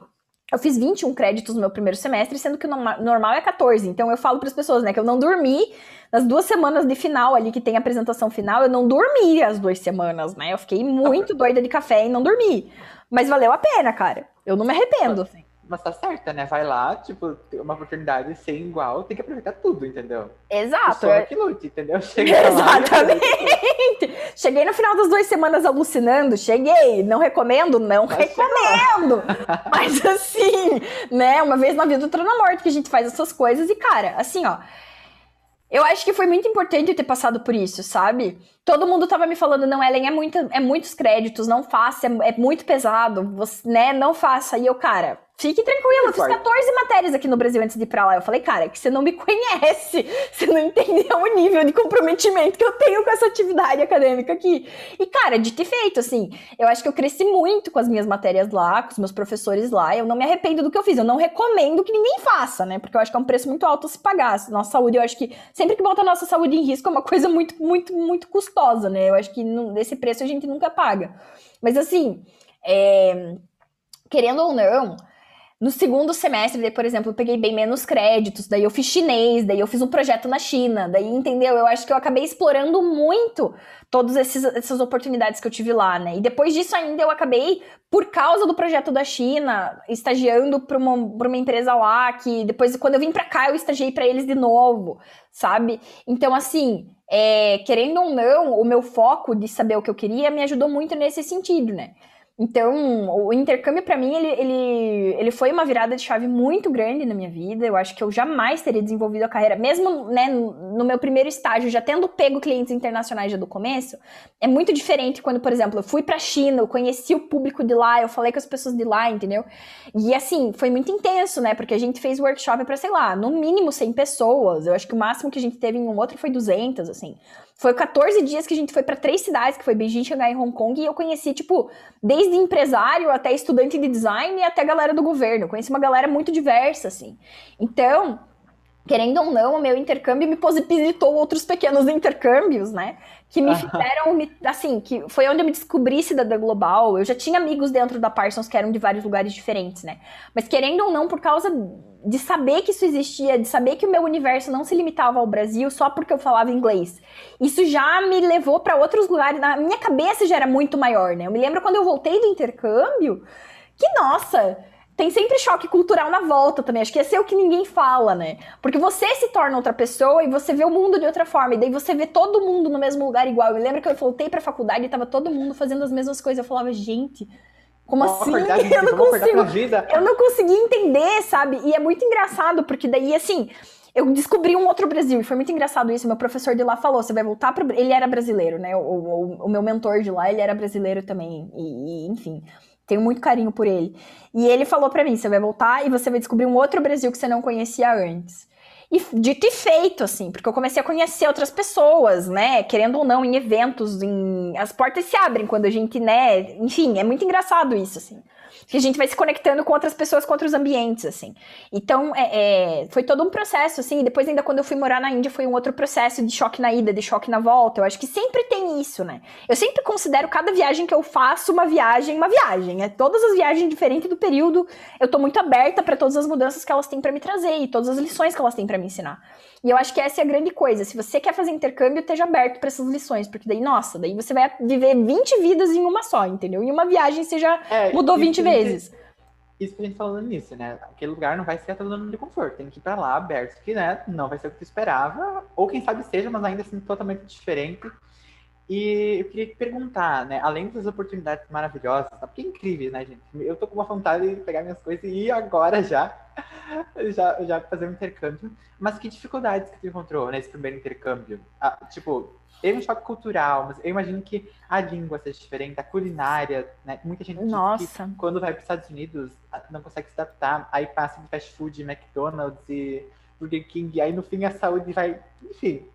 Speaker 1: eu fiz 21 créditos no meu primeiro semestre, sendo que o normal é 14. Então eu falo para as pessoas, né, que eu não dormi nas duas semanas de final ali que tem a apresentação final, eu não dormi as duas semanas, né? Eu fiquei muito doida de café e não dormi. Mas valeu a pena, cara. Eu não me arrependo. Assim.
Speaker 2: Mas tá certa, né? Vai lá, tipo, uma oportunidade sem igual, tem que aproveitar tudo, entendeu?
Speaker 1: Exato.
Speaker 2: Só é que lute, entendeu?
Speaker 1: Exatamente. cheguei no final das duas semanas alucinando, cheguei. Não recomendo? Não Mas recomendo. Mas assim, né? Uma vez na vida, outra na morte que a gente faz essas coisas. E, cara, assim, ó. Eu acho que foi muito importante eu ter passado por isso, sabe? Todo mundo tava me falando, não, Ellen, é, muito, é muitos créditos, não faça, é, é muito pesado, você, né? Não faça. E eu, cara, Fique tranquilo, eu fiz 14 matérias aqui no Brasil antes de ir pra lá. Eu falei, cara, é que você não me conhece, você não entendeu o nível de comprometimento que eu tenho com essa atividade acadêmica aqui. E, cara, de ter feito, assim, eu acho que eu cresci muito com as minhas matérias lá, com os meus professores lá. Eu não me arrependo do que eu fiz. Eu não recomendo que ninguém faça, né? Porque eu acho que é um preço muito alto se pagar. Nossa saúde, eu acho que sempre que bota a nossa saúde em risco é uma coisa muito, muito, muito custosa, né? Eu acho que esse preço a gente nunca paga. Mas, assim, é... querendo ou não no segundo semestre, daí, por exemplo, eu peguei bem menos créditos, daí eu fiz chinês, daí eu fiz um projeto na China, daí, entendeu? Eu acho que eu acabei explorando muito todas essas oportunidades que eu tive lá, né? E depois disso ainda eu acabei, por causa do projeto da China, estagiando para uma, uma empresa lá, que depois, quando eu vim para cá, eu estagiei para eles de novo, sabe? Então, assim, é, querendo ou não, o meu foco de saber o que eu queria me ajudou muito nesse sentido, né? Então, o intercâmbio para mim, ele, ele, ele foi uma virada de chave muito grande na minha vida. Eu acho que eu jamais teria desenvolvido a carreira, mesmo né, no meu primeiro estágio, já tendo pego clientes internacionais já do começo, é muito diferente quando, por exemplo, eu fui pra China, eu conheci o público de lá, eu falei com as pessoas de lá, entendeu? E assim, foi muito intenso, né? Porque a gente fez workshop para sei lá, no mínimo 100 pessoas. Eu acho que o máximo que a gente teve em um outro foi 200, assim. Foi 14 dias que a gente foi para três cidades, que foi Beijing, Xangai e Hong Kong, e eu conheci, tipo, desde empresário até estudante de design e até galera do governo. Eu conheci uma galera muito diversa, assim. Então, querendo ou não, o meu intercâmbio me possibilitou outros pequenos intercâmbios, né? Que me fizeram, assim, que foi onde eu me descobri cidadã global. Eu já tinha amigos dentro da Parsons que eram de vários lugares diferentes, né? Mas querendo ou não, por causa de saber que isso existia, de saber que o meu universo não se limitava ao Brasil só porque eu falava inglês. Isso já me levou para outros lugares, na minha cabeça já era muito maior, né? Eu me lembro quando eu voltei do intercâmbio, que nossa, tem sempre choque cultural na volta também. Acho que esse é o que ninguém fala, né? Porque você se torna outra pessoa e você vê o mundo de outra forma. E daí você vê todo mundo no mesmo lugar igual. Eu lembro que eu voltei pra faculdade e tava todo mundo fazendo as mesmas coisas. Eu falava, gente, como assim? eu não consigo. Eu não consegui entender, sabe? E é muito engraçado, porque daí, assim, eu descobri um outro Brasil, e foi muito engraçado isso. Meu professor de lá falou: você vai voltar para. Ele era brasileiro, né? O, o, o, meu mentor de lá, ele era brasileiro também. E, e, enfim, tenho muito carinho por ele. E ele falou para mim: você vai voltar e você vai descobrir um outro Brasil que você não conhecia antes. E dito e feito, assim, porque eu comecei a conhecer outras pessoas, né? Querendo ou não, em eventos, em... as portas se abrem quando a gente, né? Enfim, é muito engraçado isso, assim que a gente vai se conectando com outras pessoas, com outros ambientes, assim. Então, é, é, foi todo um processo, assim, depois ainda quando eu fui morar na Índia foi um outro processo de choque na ida, de choque na volta, eu acho que sempre tem isso, né? Eu sempre considero cada viagem que eu faço uma viagem, uma viagem, é todas as viagens diferentes do período, eu tô muito aberta para todas as mudanças que elas têm para me trazer e todas as lições que elas têm para me ensinar. E eu acho que essa é a grande coisa. Se você quer fazer intercâmbio, esteja aberto para essas lições, porque daí, nossa, daí você vai viver 20 vidas em uma só, entendeu? Em uma viagem você já é, mudou 20 vezes.
Speaker 2: Isso que a gente falando nisso, né? Aquele lugar não vai ser a tua zona de conforto. Tem que ir pra lá aberto, que né, não vai ser o que tu esperava, ou quem sabe seja, mas ainda assim totalmente diferente. E eu queria te perguntar, né? Além das oportunidades maravilhosas, porque é incrível, né, gente? Eu tô com uma vontade de pegar minhas coisas e ir agora já, já, já fazer um intercâmbio. Mas que dificuldades que tu encontrou nesse primeiro intercâmbio? Ah, tipo, teve um choque cultural, mas eu imagino que a língua seja diferente, a culinária, né? Muita gente
Speaker 1: Nossa.
Speaker 2: que quando vai para os Estados Unidos não consegue se adaptar, aí passa de fast food, McDonald's e Burger King, aí no fim a saúde vai, enfim.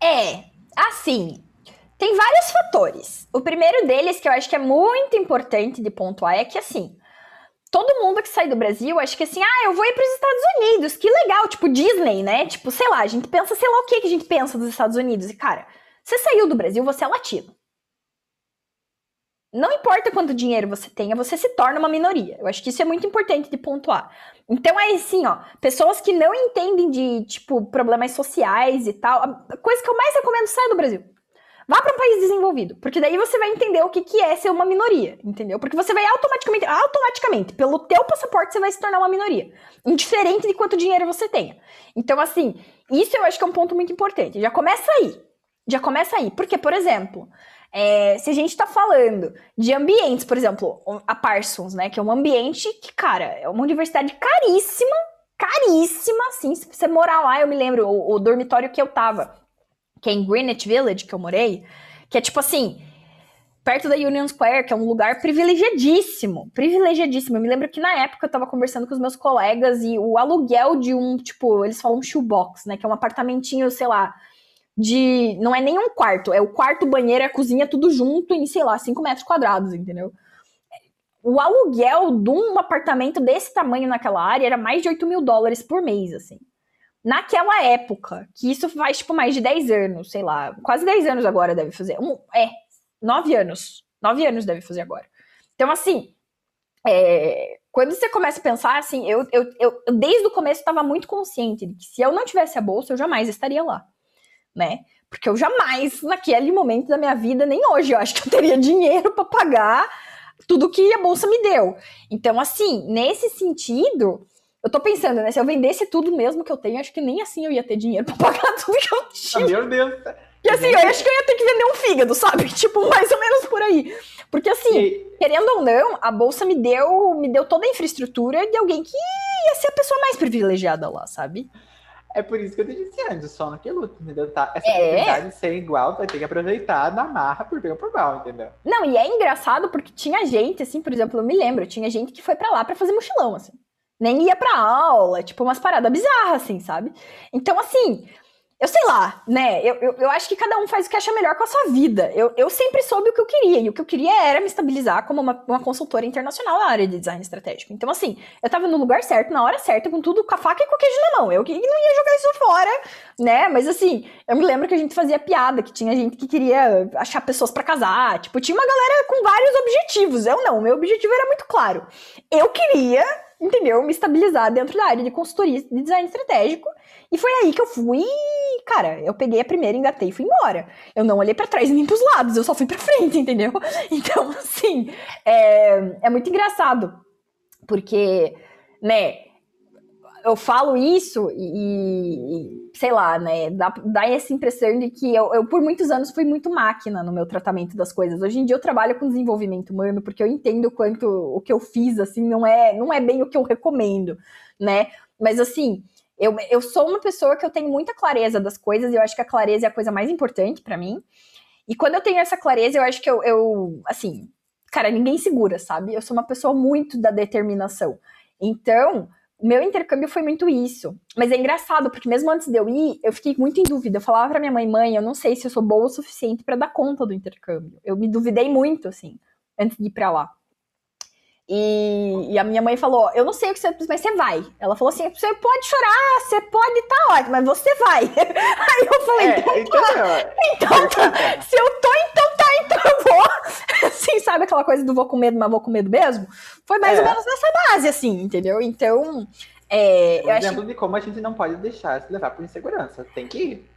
Speaker 1: É, assim, tem vários fatores. O primeiro deles, que eu acho que é muito importante de pontuar, é que assim, todo mundo que sai do Brasil, acho que assim, ah, eu vou ir para os Estados Unidos, que legal, tipo Disney, né? Tipo, sei lá, a gente pensa, sei lá o que que a gente pensa dos Estados Unidos. E cara, você saiu do Brasil, você é latino. Não importa quanto dinheiro você tenha, você se torna uma minoria. Eu acho que isso é muito importante de pontuar. Então é assim, ó, pessoas que não entendem de, tipo, problemas sociais e tal, a coisa que eu mais recomendo, sai do Brasil. Vá para um país desenvolvido, porque daí você vai entender o que, que é ser uma minoria, entendeu? Porque você vai automaticamente, automaticamente, pelo teu passaporte, você vai se tornar uma minoria, indiferente de quanto dinheiro você tenha. Então, assim, isso eu acho que é um ponto muito importante. Já começa aí, já começa aí, porque, por exemplo, é, se a gente está falando de ambientes, por exemplo, a Parsons, né, que é um ambiente que, cara, é uma universidade caríssima, caríssima, assim, se você morar lá, eu me lembro, o, o dormitório que eu tava que é em Greenwich Village, que eu morei, que é tipo assim, perto da Union Square, que é um lugar privilegiadíssimo, privilegiadíssimo. Eu me lembro que na época eu tava conversando com os meus colegas e o aluguel de um, tipo, eles falam shoebox, né, que é um apartamentinho, sei lá, de, não é nem um quarto, é o quarto, banheiro a cozinha tudo junto em, sei lá, 5 metros quadrados, entendeu? O aluguel de um apartamento desse tamanho naquela área era mais de 8 mil dólares por mês, assim naquela época, que isso faz, tipo, mais de 10 anos, sei lá, quase 10 anos agora deve fazer. Um, é, 9 anos. 9 anos deve fazer agora. Então, assim, é, quando você começa a pensar, assim, eu, eu, eu desde o começo estava muito consciente de que se eu não tivesse a bolsa, eu jamais estaria lá, né? Porque eu jamais, naquele momento da minha vida, nem hoje, eu acho que eu teria dinheiro para pagar tudo que a bolsa me deu. Então, assim, nesse sentido, eu tô pensando, né? Se eu vendesse tudo mesmo que eu tenho, acho que nem assim eu ia ter dinheiro pra pagar tudo que eu tinha.
Speaker 2: Ah, meu Deus!
Speaker 1: E assim, eu acho que eu ia ter que vender um fígado, sabe? Tipo, mais ou menos por aí. Porque assim, e... querendo ou não, a bolsa me deu, me deu toda a infraestrutura de alguém que ia ser a pessoa mais privilegiada lá, sabe?
Speaker 2: É por isso que eu te disse antes, só no que luta, entendeu? Tá, essa é. oportunidade de ser igual, vai ter que aproveitar na marra por bem ou por mal, entendeu?
Speaker 1: Não, e é engraçado porque tinha gente, assim, por exemplo, eu me lembro, tinha gente que foi para lá para fazer mochilão, assim. Nem ia pra aula, tipo, umas paradas bizarras, assim, sabe? Então, assim, eu sei lá, né? Eu, eu, eu, acho que cada um faz o que acha melhor com a sua vida. Eu, eu sempre soube o que eu queria, e o que eu queria era me estabilizar como uma, uma consultora internacional na área de design estratégico. Então, assim, eu tava no lugar certo, na hora certa, com tudo, com a faca e com o queijo na mão. Eu que não ia jogar isso fora, né? Mas, assim, eu me lembro que a gente fazia piada, que tinha gente que queria achar pessoas para casar. Tipo, tinha uma galera com vários objetivos. Eu não, meu objetivo era muito claro. Eu queria entendeu? Me estabilizar dentro da área de consultoria de design estratégico. E foi aí que eu fui, cara, eu peguei a primeira, engatei e fui embora. Eu não olhei para trás nem pros lados, eu só fui para frente, entendeu? Então, assim, é, é muito engraçado, porque, né, eu falo isso e, e, sei lá, né? Dá, dá essa impressão de que eu, eu, por muitos anos, fui muito máquina no meu tratamento das coisas. Hoje em dia eu trabalho com desenvolvimento humano porque eu entendo quanto o que eu fiz, assim, não é, não é bem o que eu recomendo, né? Mas assim. Eu, eu sou uma pessoa que eu tenho muita clareza das coisas e eu acho que a clareza é a coisa mais importante para mim. E quando eu tenho essa clareza, eu acho que eu, eu, assim, cara, ninguém segura, sabe? Eu sou uma pessoa muito da determinação. Então, meu intercâmbio foi muito isso. Mas é engraçado, porque mesmo antes de eu ir, eu fiquei muito em dúvida. Eu falava pra minha mãe, mãe, eu não sei se eu sou boa o suficiente para dar conta do intercâmbio. Eu me duvidei muito, assim, antes de ir pra lá. E, e, a minha mãe falou: Eu não sei o que você. Mas você vai. Ela falou assim: Você pode chorar, você pode estar tá ótimo, mas você vai. Aí eu falei: é, Então, então, tá. então tá. Se eu tô, então tá, então eu vou. Assim, sabe aquela coisa do vou com medo, mas vou com medo mesmo? Foi mais é. ou menos nessa base, assim, entendeu? Então. É,
Speaker 2: um exemplo de como a gente não pode deixar se levar por insegurança. Tem que ir.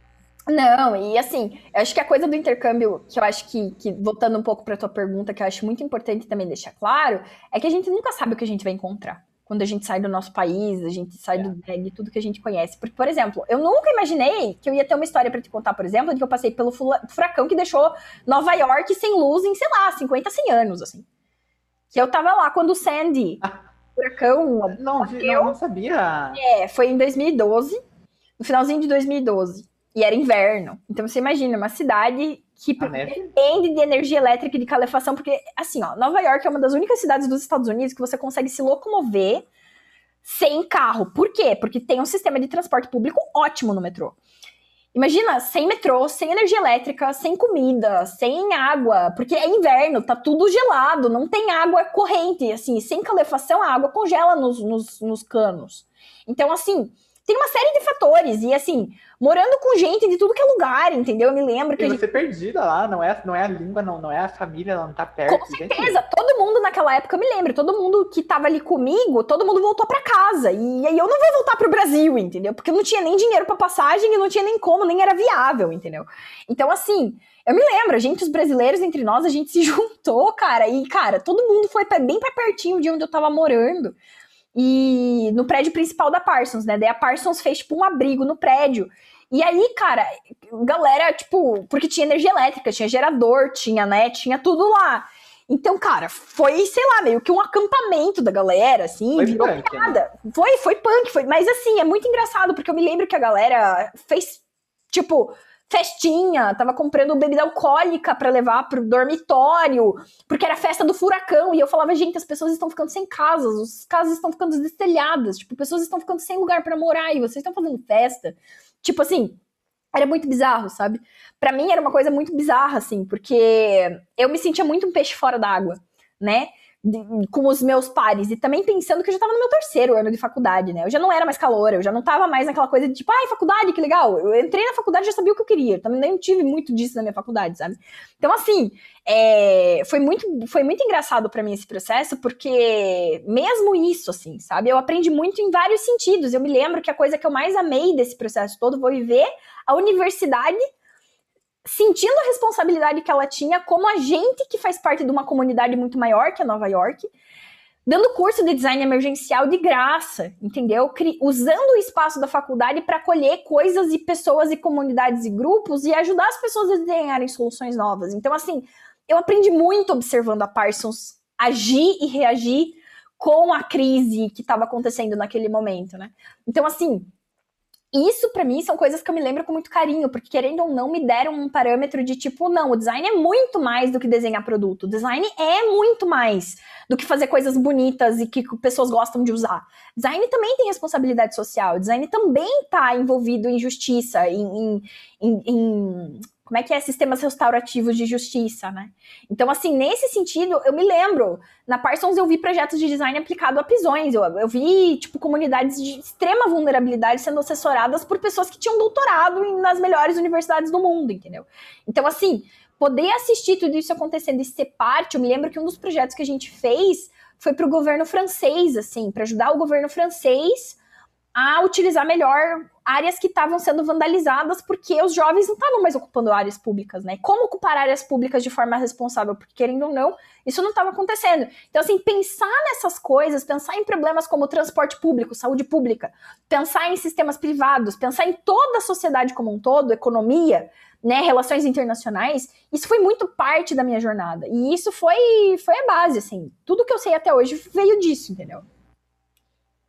Speaker 1: Não, e assim, eu acho que a coisa do intercâmbio, que eu acho que, que voltando um pouco para tua pergunta, que eu acho muito importante também deixar claro, é que a gente nunca sabe o que a gente vai encontrar. Quando a gente sai do nosso país, a gente sai é. do, né, de tudo que a gente conhece. Porque, por exemplo, eu nunca imaginei que eu ia ter uma história para te contar, por exemplo, de que eu passei pelo furacão que deixou Nova York sem luz em, sei lá, 50, 100 anos, assim. Que eu tava lá quando o Sandy, furacão.
Speaker 2: Não, eu não sabia.
Speaker 1: É, foi em 2012, no finalzinho de 2012. E era inverno. Então você imagina, uma cidade que depende de energia elétrica e de calefação, porque, assim, ó, Nova York é uma das únicas cidades dos Estados Unidos que você consegue se locomover sem carro. Por quê? Porque tem um sistema de transporte público ótimo no metrô. Imagina, sem metrô, sem energia elétrica, sem comida, sem água, porque é inverno, tá tudo gelado, não tem água corrente, assim, sem calefação a água congela nos, nos, nos canos. Então, assim, tem uma série de fatores. E assim, morando com gente de tudo que é lugar, entendeu? Eu me lembro que.
Speaker 2: E
Speaker 1: você
Speaker 2: gente... perdida lá, não é, não é a língua, não, não é a família, ela não tá perto.
Speaker 1: Com certeza, gente. todo mundo naquela época, eu me lembro, todo mundo que tava ali comigo, todo mundo voltou para casa. E aí eu não vou voltar pro Brasil, entendeu? Porque eu não tinha nem dinheiro para passagem e não tinha nem como, nem era viável, entendeu? Então, assim. Eu me lembro, a gente, os brasileiros entre nós, a gente se juntou, cara, e, cara, todo mundo foi bem pra pertinho de onde eu tava morando e no prédio principal da Parsons, né? Daí a Parsons fez tipo um abrigo no prédio. E aí, cara, galera, tipo, porque tinha energia elétrica, tinha gerador, tinha, né, tinha tudo lá. Então, cara, foi, sei lá, meio que um acampamento da galera, assim,
Speaker 2: foi virou punk, Né?
Speaker 1: Foi, foi punk, foi. Mas assim, é muito engraçado, porque eu me lembro que a galera fez, tipo, festinha, tava comprando bebida alcoólica para levar pro dormitório, porque era festa do furacão. E eu falava, gente, as pessoas estão ficando sem casas, as casas estão ficando destelhadas, tipo, pessoas estão ficando sem lugar para morar e vocês estão fazendo festa. Tipo assim, era muito bizarro, sabe? Para mim era uma coisa muito bizarra, assim, porque eu me sentia muito um peixe fora d'água, né? Com os meus pares e também pensando que eu já tava no meu terceiro ano de faculdade, né? Eu já não era mais caloura, eu já não tava mais naquela coisa de tipo, ai, faculdade, que legal. Eu entrei na faculdade e já sabia o que eu queria. Eu também nem tive muito disso na minha faculdade, sabe? Então, assim, é, foi, muito, foi muito engraçado para mim esse processo, porque mesmo isso, assim, sabe? Eu aprendi muito em vários sentidos. Eu me lembro que a coisa que eu mais amei desse processo todo foi viver a universidade sentindo a responsabilidade que ela tinha como agente que faz parte de uma comunidade muito maior que a Nova York, dando curso de design emergencial de graça, entendeu? Usando o espaço da faculdade para acolher coisas e pessoas e comunidades e grupos e ajudar as pessoas a desenharem soluções novas. Então, assim, eu aprendi muito observando a Parsons agir e reagir com a crise que estava acontecendo naquele momento, né? Então, assim, isso para mim são coisas que eu me lembro com muito carinho, porque querendo ou não me deram um parâmetro de tipo, não, o design é muito mais do que desenhar produto. O design é muito mais do que fazer coisas bonitas e que pessoas gostam de usar. Design também tem responsabilidade social. Design também está envolvido em justiça, em, em, em, em como é que é sistemas restaurativos de justiça, né? Então, assim, nesse sentido, eu me lembro, na Parsons eu vi projetos de design aplicado a prisões, eu, eu vi, tipo, comunidades de extrema vulnerabilidade sendo assessoradas por pessoas que tinham doutorado em, nas melhores universidades do mundo, entendeu? Então, assim, poder assistir tudo isso acontecendo e ser parte, eu me lembro que um dos projetos que a gente fez foi para o governo francês, assim, para ajudar o governo francês a utilizar melhor áreas que estavam sendo vandalizadas porque os jovens não estavam mais ocupando áreas públicas, né? Como ocupar áreas públicas de forma responsável? Porque, querendo ou não, isso não estava acontecendo. Então, assim, pensar nessas coisas, pensar em problemas como transporte público, saúde pública, pensar em sistemas privados, pensar em toda a sociedade como um todo, economia, né, relações internacionais, isso foi muito parte da minha jornada. E isso foi, foi a base, assim. Tudo que eu sei até hoje veio disso, entendeu?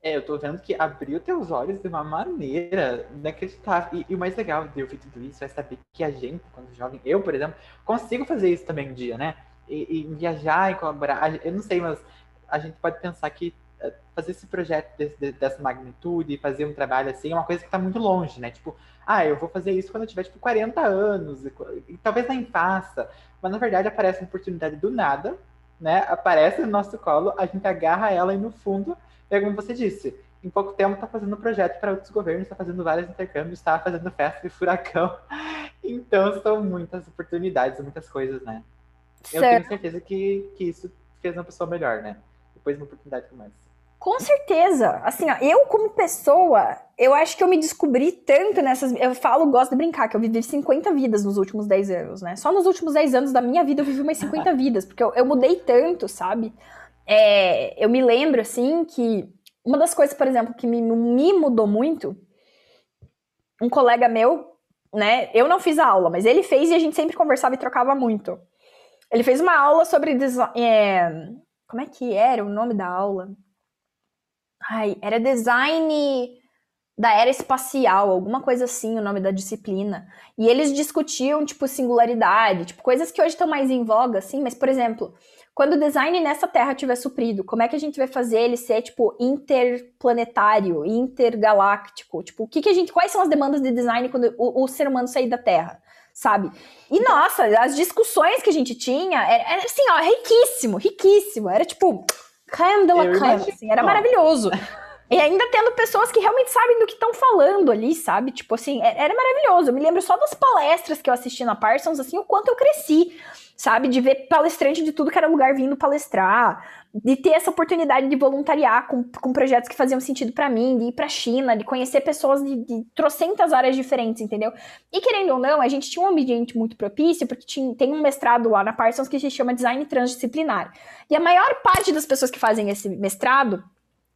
Speaker 2: É, eu tô vendo que abriu teus olhos de uma maneira inacreditável. E, e, o mais legal de ouvir tudo isso é saber que a gente, quando jovem, eu, por exemplo, consigo fazer isso também um dia, né? E, e viajar e colaborar. Eu não sei, mas a gente pode pensar que eh, fazer esse projeto dessa magnitude, fazer um trabalho assim, é uma coisa que está muito longe, né? Tipo, ah, eu vou fazer isso quando eu tiver, tipo, 40 anos, e, e talvez nem faça. Mas, na verdade, aparece uma oportunidade do nada, né? Aparece no nosso colo, a gente agarra ela e, no fundo, é como você disse, em pouco tempo está fazendo projeto para outros governos, está fazendo vários intercâmbios, está fazendo festa de furacão. Então são muitas oportunidades, muitas coisas, né? Eu tenho certeza que, que isso fez uma pessoa melhor, né? Depois de uma oportunidade como essa.
Speaker 1: Com certeza. Assim, ó, eu como pessoa, eu acho que eu me descobri tanto nessas. Eu falo, gosto de brincar, que eu vivi 50 vidas nos últimos 10 anos, né? Só nos últimos 10 anos da minha vida eu vivi umas 50 vidas, porque eu, eu mudei tanto, sabe? É, eu me lembro, assim, que uma das coisas, por exemplo, que me, me mudou muito, um colega meu, né, eu não fiz a aula, mas ele fez e a gente sempre conversava e trocava muito. Ele fez uma aula sobre. É, como é que era o nome da aula? Ai, era design da era espacial, alguma coisa assim, o nome da disciplina. E eles discutiam, tipo, singularidade, tipo, coisas que hoje estão mais em voga, assim, mas, por exemplo, quando o design nessa Terra tiver suprido, como é que a gente vai fazer ele ser, tipo, interplanetário, intergaláctico? Tipo, o que, que a gente. Quais são as demandas de design quando o, o ser humano sair da Terra? Sabe? E nossa, as discussões que a gente tinha era, era assim, ó, riquíssimo, riquíssimo. Era tipo, crème de la crème, assim, era maravilhoso. E ainda tendo pessoas que realmente sabem do que estão falando ali, sabe? Tipo assim, era maravilhoso. Eu me lembro só das palestras que eu assisti na Parsons, assim, o quanto eu cresci sabe? De ver palestrante de tudo que era lugar vindo palestrar, de ter essa oportunidade de voluntariar com, com projetos que faziam sentido para mim, de ir pra China, de conhecer pessoas de, de trocentas áreas diferentes, entendeu? E querendo ou não, a gente tinha um ambiente muito propício, porque tinha, tem um mestrado lá na Parsons que se chama Design Transdisciplinar. E a maior parte das pessoas que fazem esse mestrado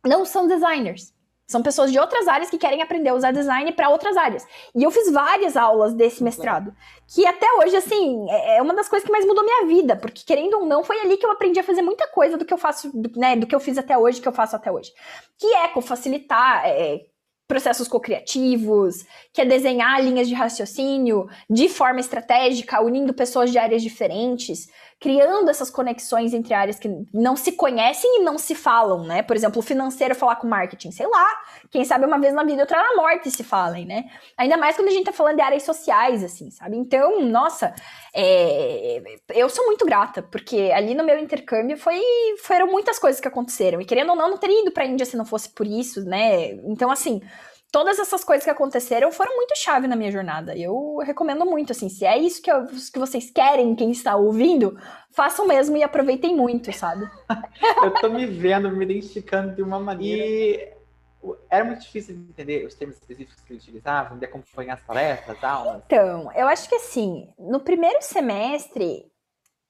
Speaker 1: não são designers. São pessoas de outras áreas que querem aprender a usar design para outras áreas. E eu fiz várias aulas desse mestrado, que até hoje, assim, é, é uma das coisas que mais mudou minha vida, porque querendo ou não, foi ali que eu aprendi a fazer muita coisa do que eu faço, né, do que eu fiz até hoje, que eu faço até hoje. Que é facilitar é, processos co-criativos, que é desenhar linhas de raciocínio de forma estratégica, unindo pessoas de áreas diferentes, criando essas conexões entre áreas que não se conhecem e não se falam, né? Por exemplo, o financeiro falar com marketing, sei lá, quem sabe uma vez na vida, outra na morte se falem, né? Ainda mais quando a gente tá falando de áreas sociais, assim, sabe? Então, nossa, é... eu sou muito grata, porque ali no meu intercâmbio foi... foram muitas coisas que aconteceram, e querendo ou não, não teria ido pra Índia se não fosse por isso, né? Então, assim, todas essas coisas que aconteceram foram muito chave na minha jornada. Eu recomendo muito, assim, se é isso que, eu, que vocês querem, quem está ouvindo, façam mesmo e aproveitem muito, sabe?
Speaker 2: eu tô me vendo, me identificando de uma maneira. E era muito difícil de entender os termos específicos que eles utilizavam, de acompanhar as palestras, as aulas.
Speaker 1: Então, eu acho que assim, no primeiro semestre,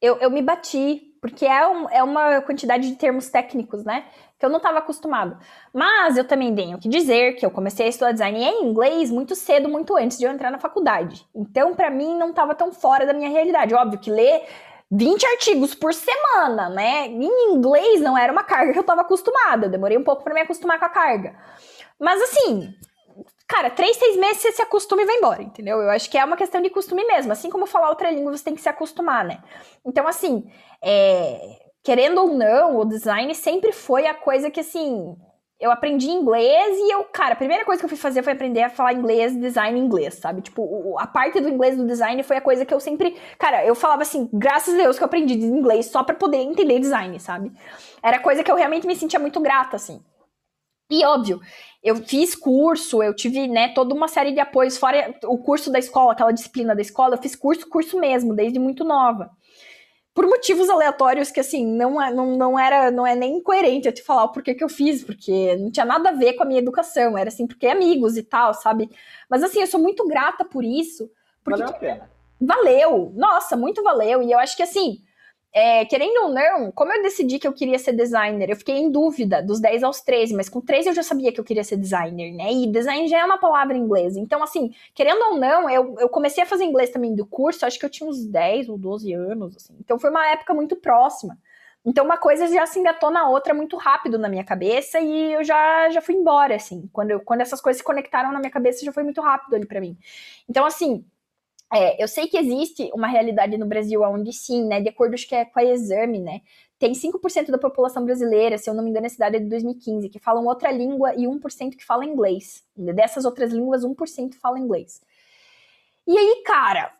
Speaker 1: eu, eu me bati porque é, um, é uma quantidade de termos técnicos, né? Que eu não estava acostumado. Mas eu também tenho que dizer que eu comecei a estudar design em inglês muito cedo, muito antes de eu entrar na faculdade. Então, para mim, não estava tão fora da minha realidade. Óbvio que ler 20 artigos por semana, né? Em inglês não era uma carga que eu estava acostumada. Eu demorei um pouco para me acostumar com a carga. Mas assim, cara, três, seis meses você se acostuma e vai embora, entendeu? Eu acho que é uma questão de costume mesmo. Assim como falar outra língua, você tem que se acostumar, né? Então, assim, é... querendo ou não, o design sempre foi a coisa que, assim, eu aprendi inglês e eu, cara, a primeira coisa que eu fui fazer foi aprender a falar inglês, design inglês, sabe? Tipo, a parte do inglês do design foi a coisa que eu sempre, cara, eu falava assim, graças a Deus que eu aprendi inglês só para poder entender design, sabe? Era coisa que eu realmente me sentia muito grata, assim. E óbvio, eu fiz curso, eu tive, né, toda uma série de apoios, fora o curso da escola, aquela disciplina da escola, eu fiz curso, curso mesmo, desde muito nova. Por motivos aleatórios que, assim, não, é, não, não era, não é nem coerente eu te falar o porquê que eu fiz, porque não tinha nada a ver com a minha educação, era assim, porque amigos e tal, sabe? Mas assim, eu sou muito grata por isso. Porque,
Speaker 2: valeu a pena.
Speaker 1: Valeu, nossa, muito valeu, e eu acho que assim, é, querendo ou não, como eu decidi que eu queria ser designer, eu fiquei em dúvida dos 10 aos 13, mas com 13 eu já sabia que eu queria ser designer, né? E design já é uma palavra em inglês. Então, assim, querendo ou não, eu, eu comecei a fazer inglês também do curso, acho que eu tinha uns 10 ou 12 anos, assim. Então, foi uma época muito próxima. Então, uma coisa já se engatou na outra muito rápido na minha cabeça e eu já, já fui embora, assim. Quando, eu, quando essas coisas se conectaram na minha cabeça, já foi muito rápido ali para mim. Então, assim, é, eu sei que existe uma realidade no Brasil onde sim, né, de acordo acho que é com a Exame, né, tem 5% da população brasileira, se eu não me engano, a cidade é de 2015, que falam outra língua e 1% que fala inglês. Dessas outras línguas, 1% fala inglês. E aí, cara,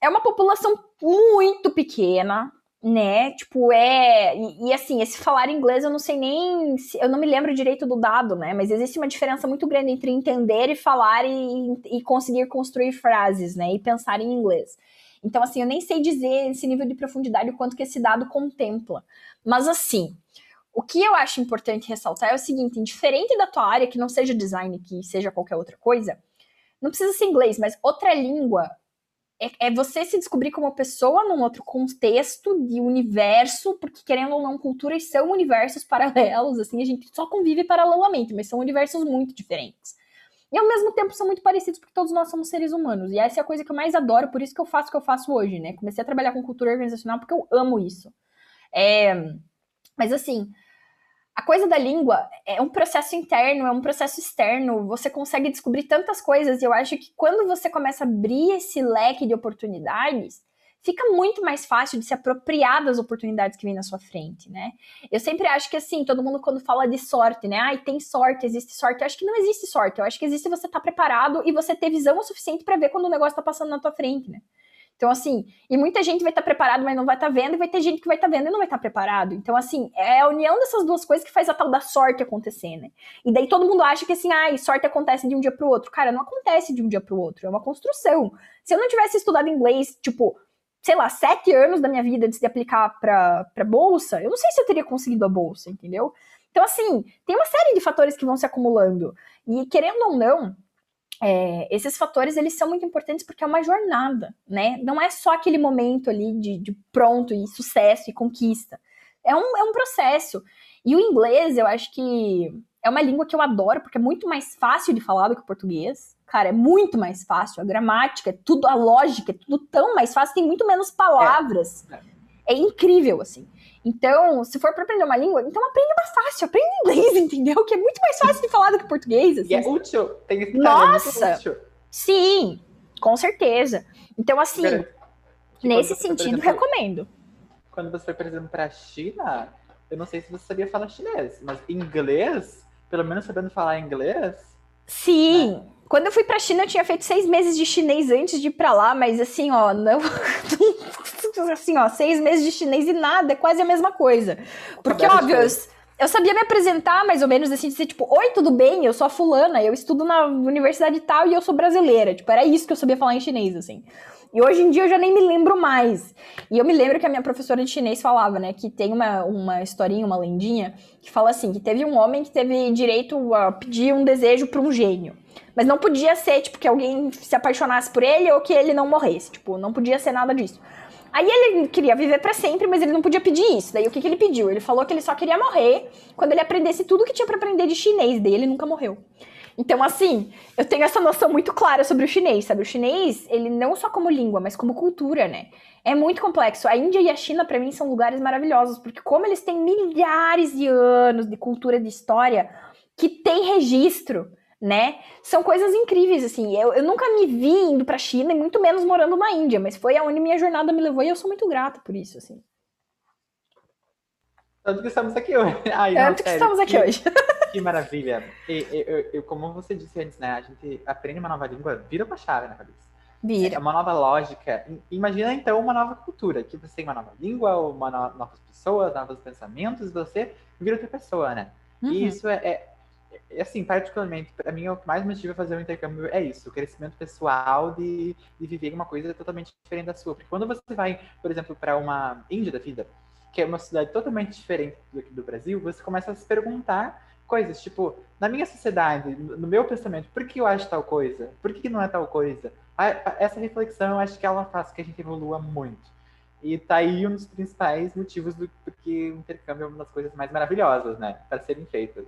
Speaker 1: é uma população muito pequena, né? Tipo, é. E, e, assim, esse falar inglês eu não sei nem. Eu não me lembro direito do dado, né? Mas existe uma diferença muito grande entre entender e falar e, e conseguir construir frases, né? E pensar em inglês. Então, assim, eu nem sei dizer esse nível de profundidade o quanto que esse dado contempla. Mas, assim, o que eu acho importante ressaltar é o seguinte: diferente da tua área, que não seja design, que seja qualquer outra coisa, não precisa ser inglês, mas outra língua é, é, você se descobrir como pessoa num outro contexto de universo, porque querendo ou não, culturas são universos paralelos, assim, a gente só convive paralelamente, mas são universos muito diferentes. E ao mesmo tempo são muito parecidos, porque todos nós somos seres humanos. E essa é a coisa que eu mais adoro, por isso que eu faço o que eu faço hoje, né? Comecei a trabalhar com cultura organizacional porque eu amo isso. É... Mas assim, a coisa da língua é um processo interno, é um processo externo. Você consegue descobrir tantas coisas. E eu acho que quando você começa a abrir esse leque de oportunidades, fica muito mais fácil de se apropriar das oportunidades que vem na sua frente, né? Eu sempre acho que assim, todo mundo quando fala de sorte, né? Ai, tem sorte, existe sorte. Eu acho que não existe sorte. Eu acho que existe você estar tá preparado e você ter visão o suficiente para ver quando o negócio está passando na tua frente, né? Então, assim, e muita gente vai estar tá preparado, mas não vai estar tá vendo, e vai ter gente que vai estar tá vendo e não vai estar preparado. Então, assim, é a união dessas duas coisas que faz a tal da sorte acontecer, né? E daí todo mundo acha que, assim, ah, sorte acontece de um dia pro outro. Cara, não acontece de um dia pro outro, é uma construção. Se eu não tivesse estudado inglês, tipo, sei lá, sete anos da minha vida antes de aplicar pra bolsa, eu não sei se eu teria conseguido a bolsa, entendeu? Então, assim, tem uma série de fatores que vão se acumulando. E, querendo ou não, é, esses fatores eles são muito importantes porque é uma jornada, né? Não é só aquele momento ali de, de pronto e sucesso e conquista. É um, é um processo. E o inglês, eu acho que é uma língua que eu adoro porque é muito mais fácil de falar do que o português. Cara, é muito mais fácil. A gramática, é tudo, a lógica, é tudo tão mais fácil, tem muito menos palavras. É, é incrível, assim. Então, se for para aprender uma língua, então aprende uma fácil, aprende inglês, entendeu? Que é muito mais fácil de falar do que português. Assim.
Speaker 2: E é útil, tem que
Speaker 1: estar Nossa! É útil. Sim, com certeza. Então, assim, nesse sentido, exemplo, recomendo.
Speaker 2: Quando você foi, por exemplo, para a China, eu não sei se você sabia falar chinês, mas inglês, pelo menos sabendo falar inglês.
Speaker 1: Sim. Né? Quando eu fui pra China, eu tinha feito seis meses de chinês antes de ir pra lá, mas assim, ó, não. assim, ó, seis meses de chinês e nada, é quase a mesma coisa. Porque, óbvio, eu, sabia me apresentar mais ou menos assim, dizer, tipo, oi, tudo bem? Eu sou a fulana, eu estudo na universidade tal e eu sou brasileira. Tipo, era isso que eu sabia falar em chinês, assim. E hoje em dia eu já nem me lembro mais. E eu me lembro que a minha professora de chinês falava, né, que tem uma, uma historinha, uma lendinha, que fala assim, que teve um homem que teve direito a pedir um desejo para um gênio. Mas não podia ser, tipo, que alguém se apaixonasse por ele ou que ele não morresse. Tipo, não podia ser nada disso. Aí ele queria viver para sempre, mas ele não podia pedir isso. Daí o que, que ele pediu? Ele falou que ele só queria morrer quando ele aprendesse tudo que tinha para aprender de chinês. Daí ele nunca morreu. Então, assim, eu tenho essa noção muito clara sobre o chinês, sabe? O chinês, ele não só como língua, mas como cultura, né? É muito complexo. A Índia e a China, para mim, são lugares maravilhosos, porque como eles têm milhares de anos de cultura, de história, que tem registro, né? São coisas incríveis, assim. Eu, eu nunca me vi indo pra China, e muito menos morando na Índia, mas foi aonde minha jornada me levou e eu sou muito grata por isso, assim.
Speaker 2: Tanto que estamos aqui hoje.
Speaker 1: Ai, Tanto não, que estamos aqui que, hoje.
Speaker 2: Que maravilha. E, eu, eu, como você disse antes, né? A gente aprende uma nova língua, vira uma chave na cabeça.
Speaker 1: Vira.
Speaker 2: É uma nova lógica. Imagina então uma nova cultura, que você tem uma nova língua, uma no, novas pessoas, novos pensamentos, você vira outra pessoa, né? Uhum. E isso é, é, é, assim, particularmente, para mim, o que mais motiva fazer o intercâmbio é isso, o crescimento pessoal de, de viver uma coisa totalmente diferente da sua. Porque quando você vai, por exemplo, para uma Índia da vida, que é uma cidade totalmente diferente do do Brasil, você começa a se perguntar coisas, tipo, na minha sociedade, no meu pensamento, por que eu acho tal coisa? Por que não é tal coisa? Essa reflexão, eu acho que ela faz que a gente evolua muito. E tá aí um dos principais motivos do porque o intercâmbio é uma das coisas mais maravilhosas, né, para serem feitas.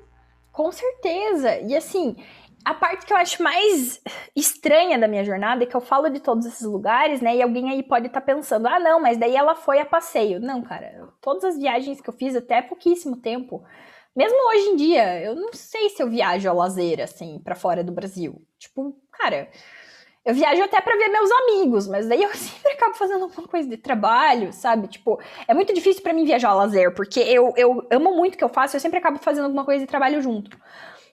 Speaker 1: Com certeza. E assim, a parte que eu acho mais estranha da minha jornada é que eu falo de todos esses lugares, né? E alguém aí pode estar tá pensando, ah, não, mas daí ela foi a passeio. Não, cara, todas as viagens que eu fiz até pouquíssimo tempo, mesmo hoje em dia, eu não sei se eu viajo a lazer, assim, para fora do Brasil. Tipo, cara, eu viajo até para ver meus amigos, mas daí eu sempre acabo fazendo alguma coisa de trabalho, sabe? Tipo, é muito difícil para mim viajar a lazer, porque eu, eu amo muito o que eu faço, eu sempre acabo fazendo alguma coisa de trabalho junto.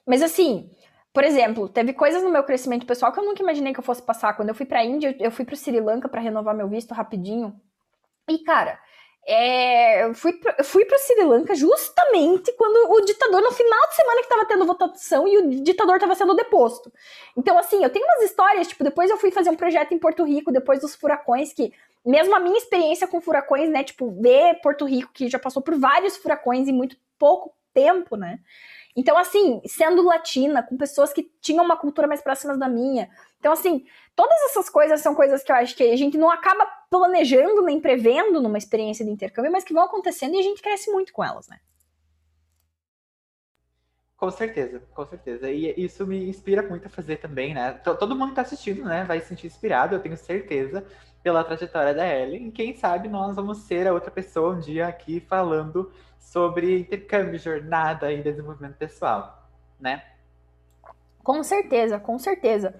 Speaker 1: Mas assim, por exemplo, teve coisas no meu crescimento pessoal que eu nunca imaginei que eu fosse passar. Quando eu fui pra Índia, eu fui pro Sri Lanka para renovar meu visto rapidinho. E, cara, é, eu fui, fui pro Sri Lanka justamente quando o ditador, no final de semana que tava tendo votação e o ditador tava sendo deposto. Então, assim, eu tenho umas histórias, tipo, depois eu fui fazer um projeto em Porto Rico, depois dos furacões, que mesmo a minha experiência com furacões, né, tipo, ver Porto Rico, que já passou por vários furacões em muito pouco tempo, né, então, assim, sendo latina, com pessoas que tinham uma cultura mais próxima da minha. Então, assim, todas essas coisas são coisas que eu acho que a gente não acaba planejando nem prevendo numa experiência de intercâmbio, mas que vão acontecendo e a gente cresce muito com elas, né?
Speaker 2: Com certeza, com certeza. E isso me inspira muito a fazer também, né? Todo mundo que tá assistindo, né, vai se sentir inspirado, eu tenho certeza, pela trajetória da Ellen. E quem sabe nós vamos ser a outra pessoa um dia aqui falando sobre intercâmbio, jornada e desenvolvimento pessoal, né?
Speaker 1: Com certeza, com certeza.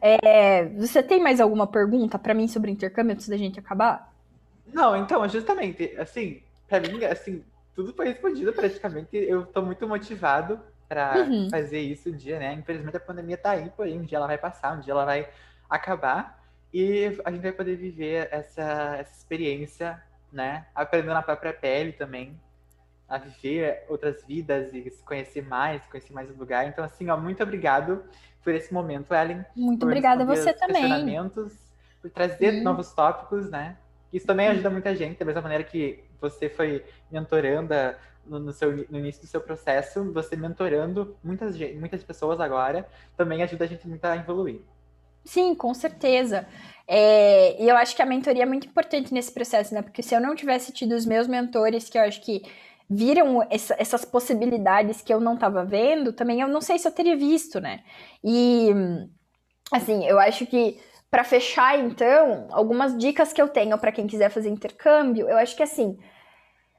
Speaker 1: É, você tem mais alguma pergunta para mim sobre intercâmbio antes da gente acabar?
Speaker 2: Não, então, justamente, assim, para mim, assim, tudo foi respondido praticamente. Eu estou muito motivado para uhum. fazer isso um dia, né? Infelizmente a pandemia está aí, porém um dia ela vai passar, um dia ela vai acabar e a gente vai poder viver essa, essa experiência, né? Aprendendo na própria pele também, a viver outras vidas e se conhecer mais, conhecer mais o lugar. Então, assim, ó, muito obrigado por esse momento, Ellen.
Speaker 1: Muito obrigada a você também.
Speaker 2: Por trazer hum. novos tópicos, né? Isso também ajuda muita gente, da mesma maneira que você foi mentoranda no, no, seu, no início do seu processo, você mentorando muitas, muitas pessoas agora, também ajuda a gente muito a evoluir.
Speaker 1: Sim, com certeza. É, e eu acho que a mentoria é muito importante nesse processo, né? Porque se eu não tivesse tido os meus mentores, que eu acho que viram essa, essas possibilidades que eu não estava vendo, também eu não sei se eu teria visto, né? E assim, eu acho que para fechar então, algumas dicas que eu tenho para quem quiser fazer intercâmbio, eu acho que assim,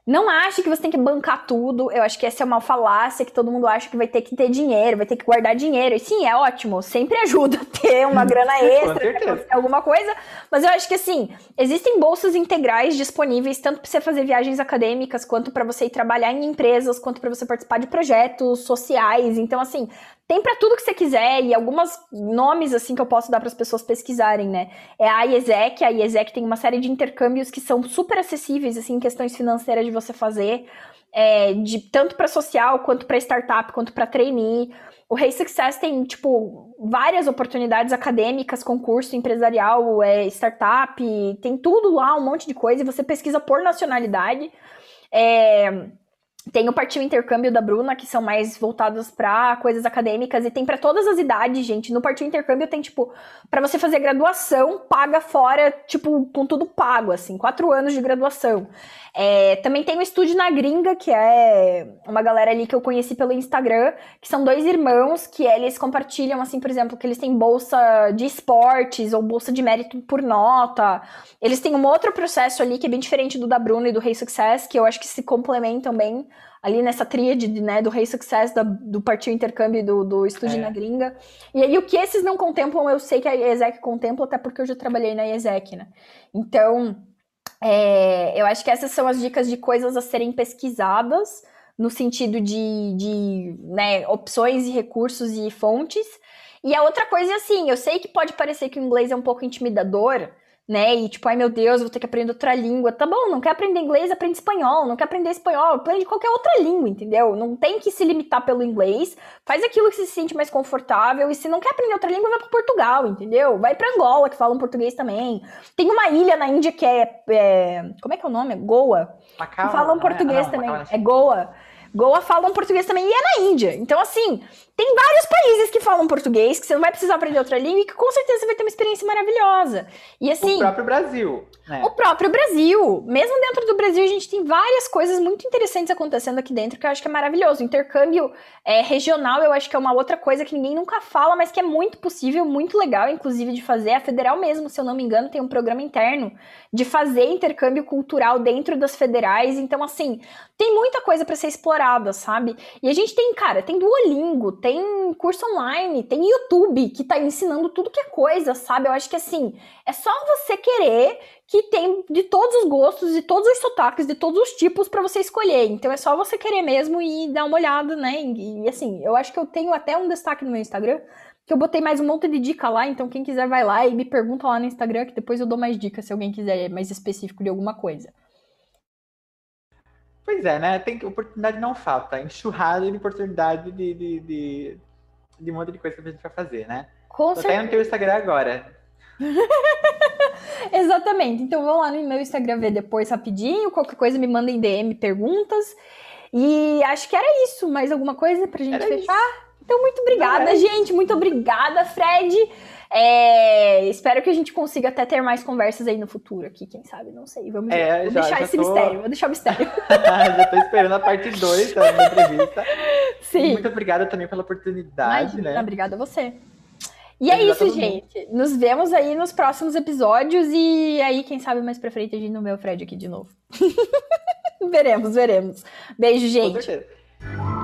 Speaker 1: não ache que você tem que bancar tudo. Eu acho que essa é uma falácia que todo mundo acha que vai ter que ter dinheiro, vai ter que guardar dinheiro. E sim, é ótimo, sempre ajuda a ter uma grana extra, alguma coisa. Mas eu acho que assim, existem bolsas integrais disponíveis tanto para você fazer viagens acadêmicas, quanto para você ir trabalhar em empresas, quanto para você participar de projetos sociais. Então, assim, tem para tudo que você quiser e alguns nomes assim que eu posso dar para as pessoas pesquisarem, né? É a IESEC, a IESEC tem uma série de intercâmbios que são super acessíveis assim em questões financeiras de você fazer, é, de tanto para social quanto para startup, quanto para trainee. O Rei Success tem tipo várias oportunidades acadêmicas, concurso empresarial, é, startup, tem tudo lá, um monte de coisa e você pesquisa por nacionalidade. É, tem o Partiu Intercâmbio da Bruna, que são mais voltados para coisas acadêmicas, e tem para todas as idades, gente. No Partiu Intercâmbio tem, tipo, para você fazer graduação, paga fora, tipo, com tudo pago, assim, quatro anos de graduação. É, também tem o Estúdio na Gringa, que é uma galera ali que eu conheci pelo Instagram, que são dois irmãos que eles compartilham, assim, por exemplo, que eles têm bolsa de esportes ou bolsa de mérito por nota. Eles têm um outro processo ali que é bem diferente do da Bruna e do Rei Success, que eu acho que se complementam bem ali nessa tríade né, do Rei Success, da, do Partiu Intercâmbio e do, do Estúdio é. na Gringa. E aí o que esses não contemplam, eu sei que a ESEC contempla, até porque eu já trabalhei na ESEC, né? Então, é, eu acho que essas são as dicas de coisas a serem pesquisadas, no sentido de, de né, opções e recursos e fontes. E a outra coisa é assim, eu sei que pode parecer que o inglês é um pouco intimidador, né? E tipo, ai meu Deus, vou ter que aprender outra língua. Tá bom, não quer aprender inglês, aprende espanhol. Não quer aprender espanhol, aprende qualquer outra língua, entendeu? Não tem que se limitar pelo inglês. Faz aquilo que se sente mais confortável. E se não quer aprender outra língua, vai para Portugal, entendeu? Vai para Angola, que falam português também. Tem uma ilha na Índia que é. é como é que é o nome? Goa. Macau, falam português é? ah, não, também. Macau, é Goa. Goa falam português também e é na Índia. Então, assim, tem vários países que falam português, que você não vai precisar aprender outra língua e que com certeza você vai ter uma experiência maravilhosa. E assim.
Speaker 2: O próprio Brasil.
Speaker 1: Né? O próprio Brasil. Mesmo dentro do Brasil, a gente tem várias coisas muito interessantes acontecendo aqui dentro que eu acho que é maravilhoso. O intercâmbio é, regional, eu acho que é uma outra coisa que ninguém nunca fala, mas que é muito possível, muito legal, inclusive, de fazer. A federal mesmo, se eu não me engano, tem um programa interno de fazer intercâmbio cultural dentro das federais. Então, assim, tem muita coisa para ser explorada, sabe? E a gente tem, cara, tem Duolingo, tem curso online, tem YouTube que tá ensinando tudo que é coisa, sabe? Eu acho que assim, é só você querer que tem de todos os gostos, de todos os sotaques, de todos os tipos para você escolher. Então é só você querer mesmo e dar uma olhada, né? E, e assim, eu acho que eu tenho até um destaque no meu Instagram que eu botei mais um monte de dica lá, então quem quiser vai lá e me pergunta lá no Instagram, que depois eu dou mais dicas se alguém quiser mais específico de alguma coisa.
Speaker 2: Pois é, né? Tem oportunidade não falta, enxurrada de oportunidade de, de, de, de um monte de coisa que a gente vai fazer, né? Com Tô certeza. até no teu Instagram agora.
Speaker 1: Exatamente. Então vão lá no meu Instagram ver depois rapidinho. Qualquer coisa me mandem DM perguntas. E acho que era isso. Mais alguma coisa pra gente era fechar? Isso. Então, muito obrigada, gente. Muito obrigada, Fred. É, espero que a gente consiga até ter mais conversas aí no futuro aqui, quem sabe, não sei. Vamos é, Vou já, deixar já esse tô... mistério, vou deixar o mistério.
Speaker 2: já tô esperando a parte 2 da entrevista. Sim. Muito obrigada também pela oportunidade, Imagina, né?
Speaker 1: Obrigada a você. E é isso, gente. Nos vemos aí nos próximos episódios e aí, quem sabe mais pra frente a gente não vê o Fred aqui de novo. veremos, veremos. Beijo, gente. Com certeza.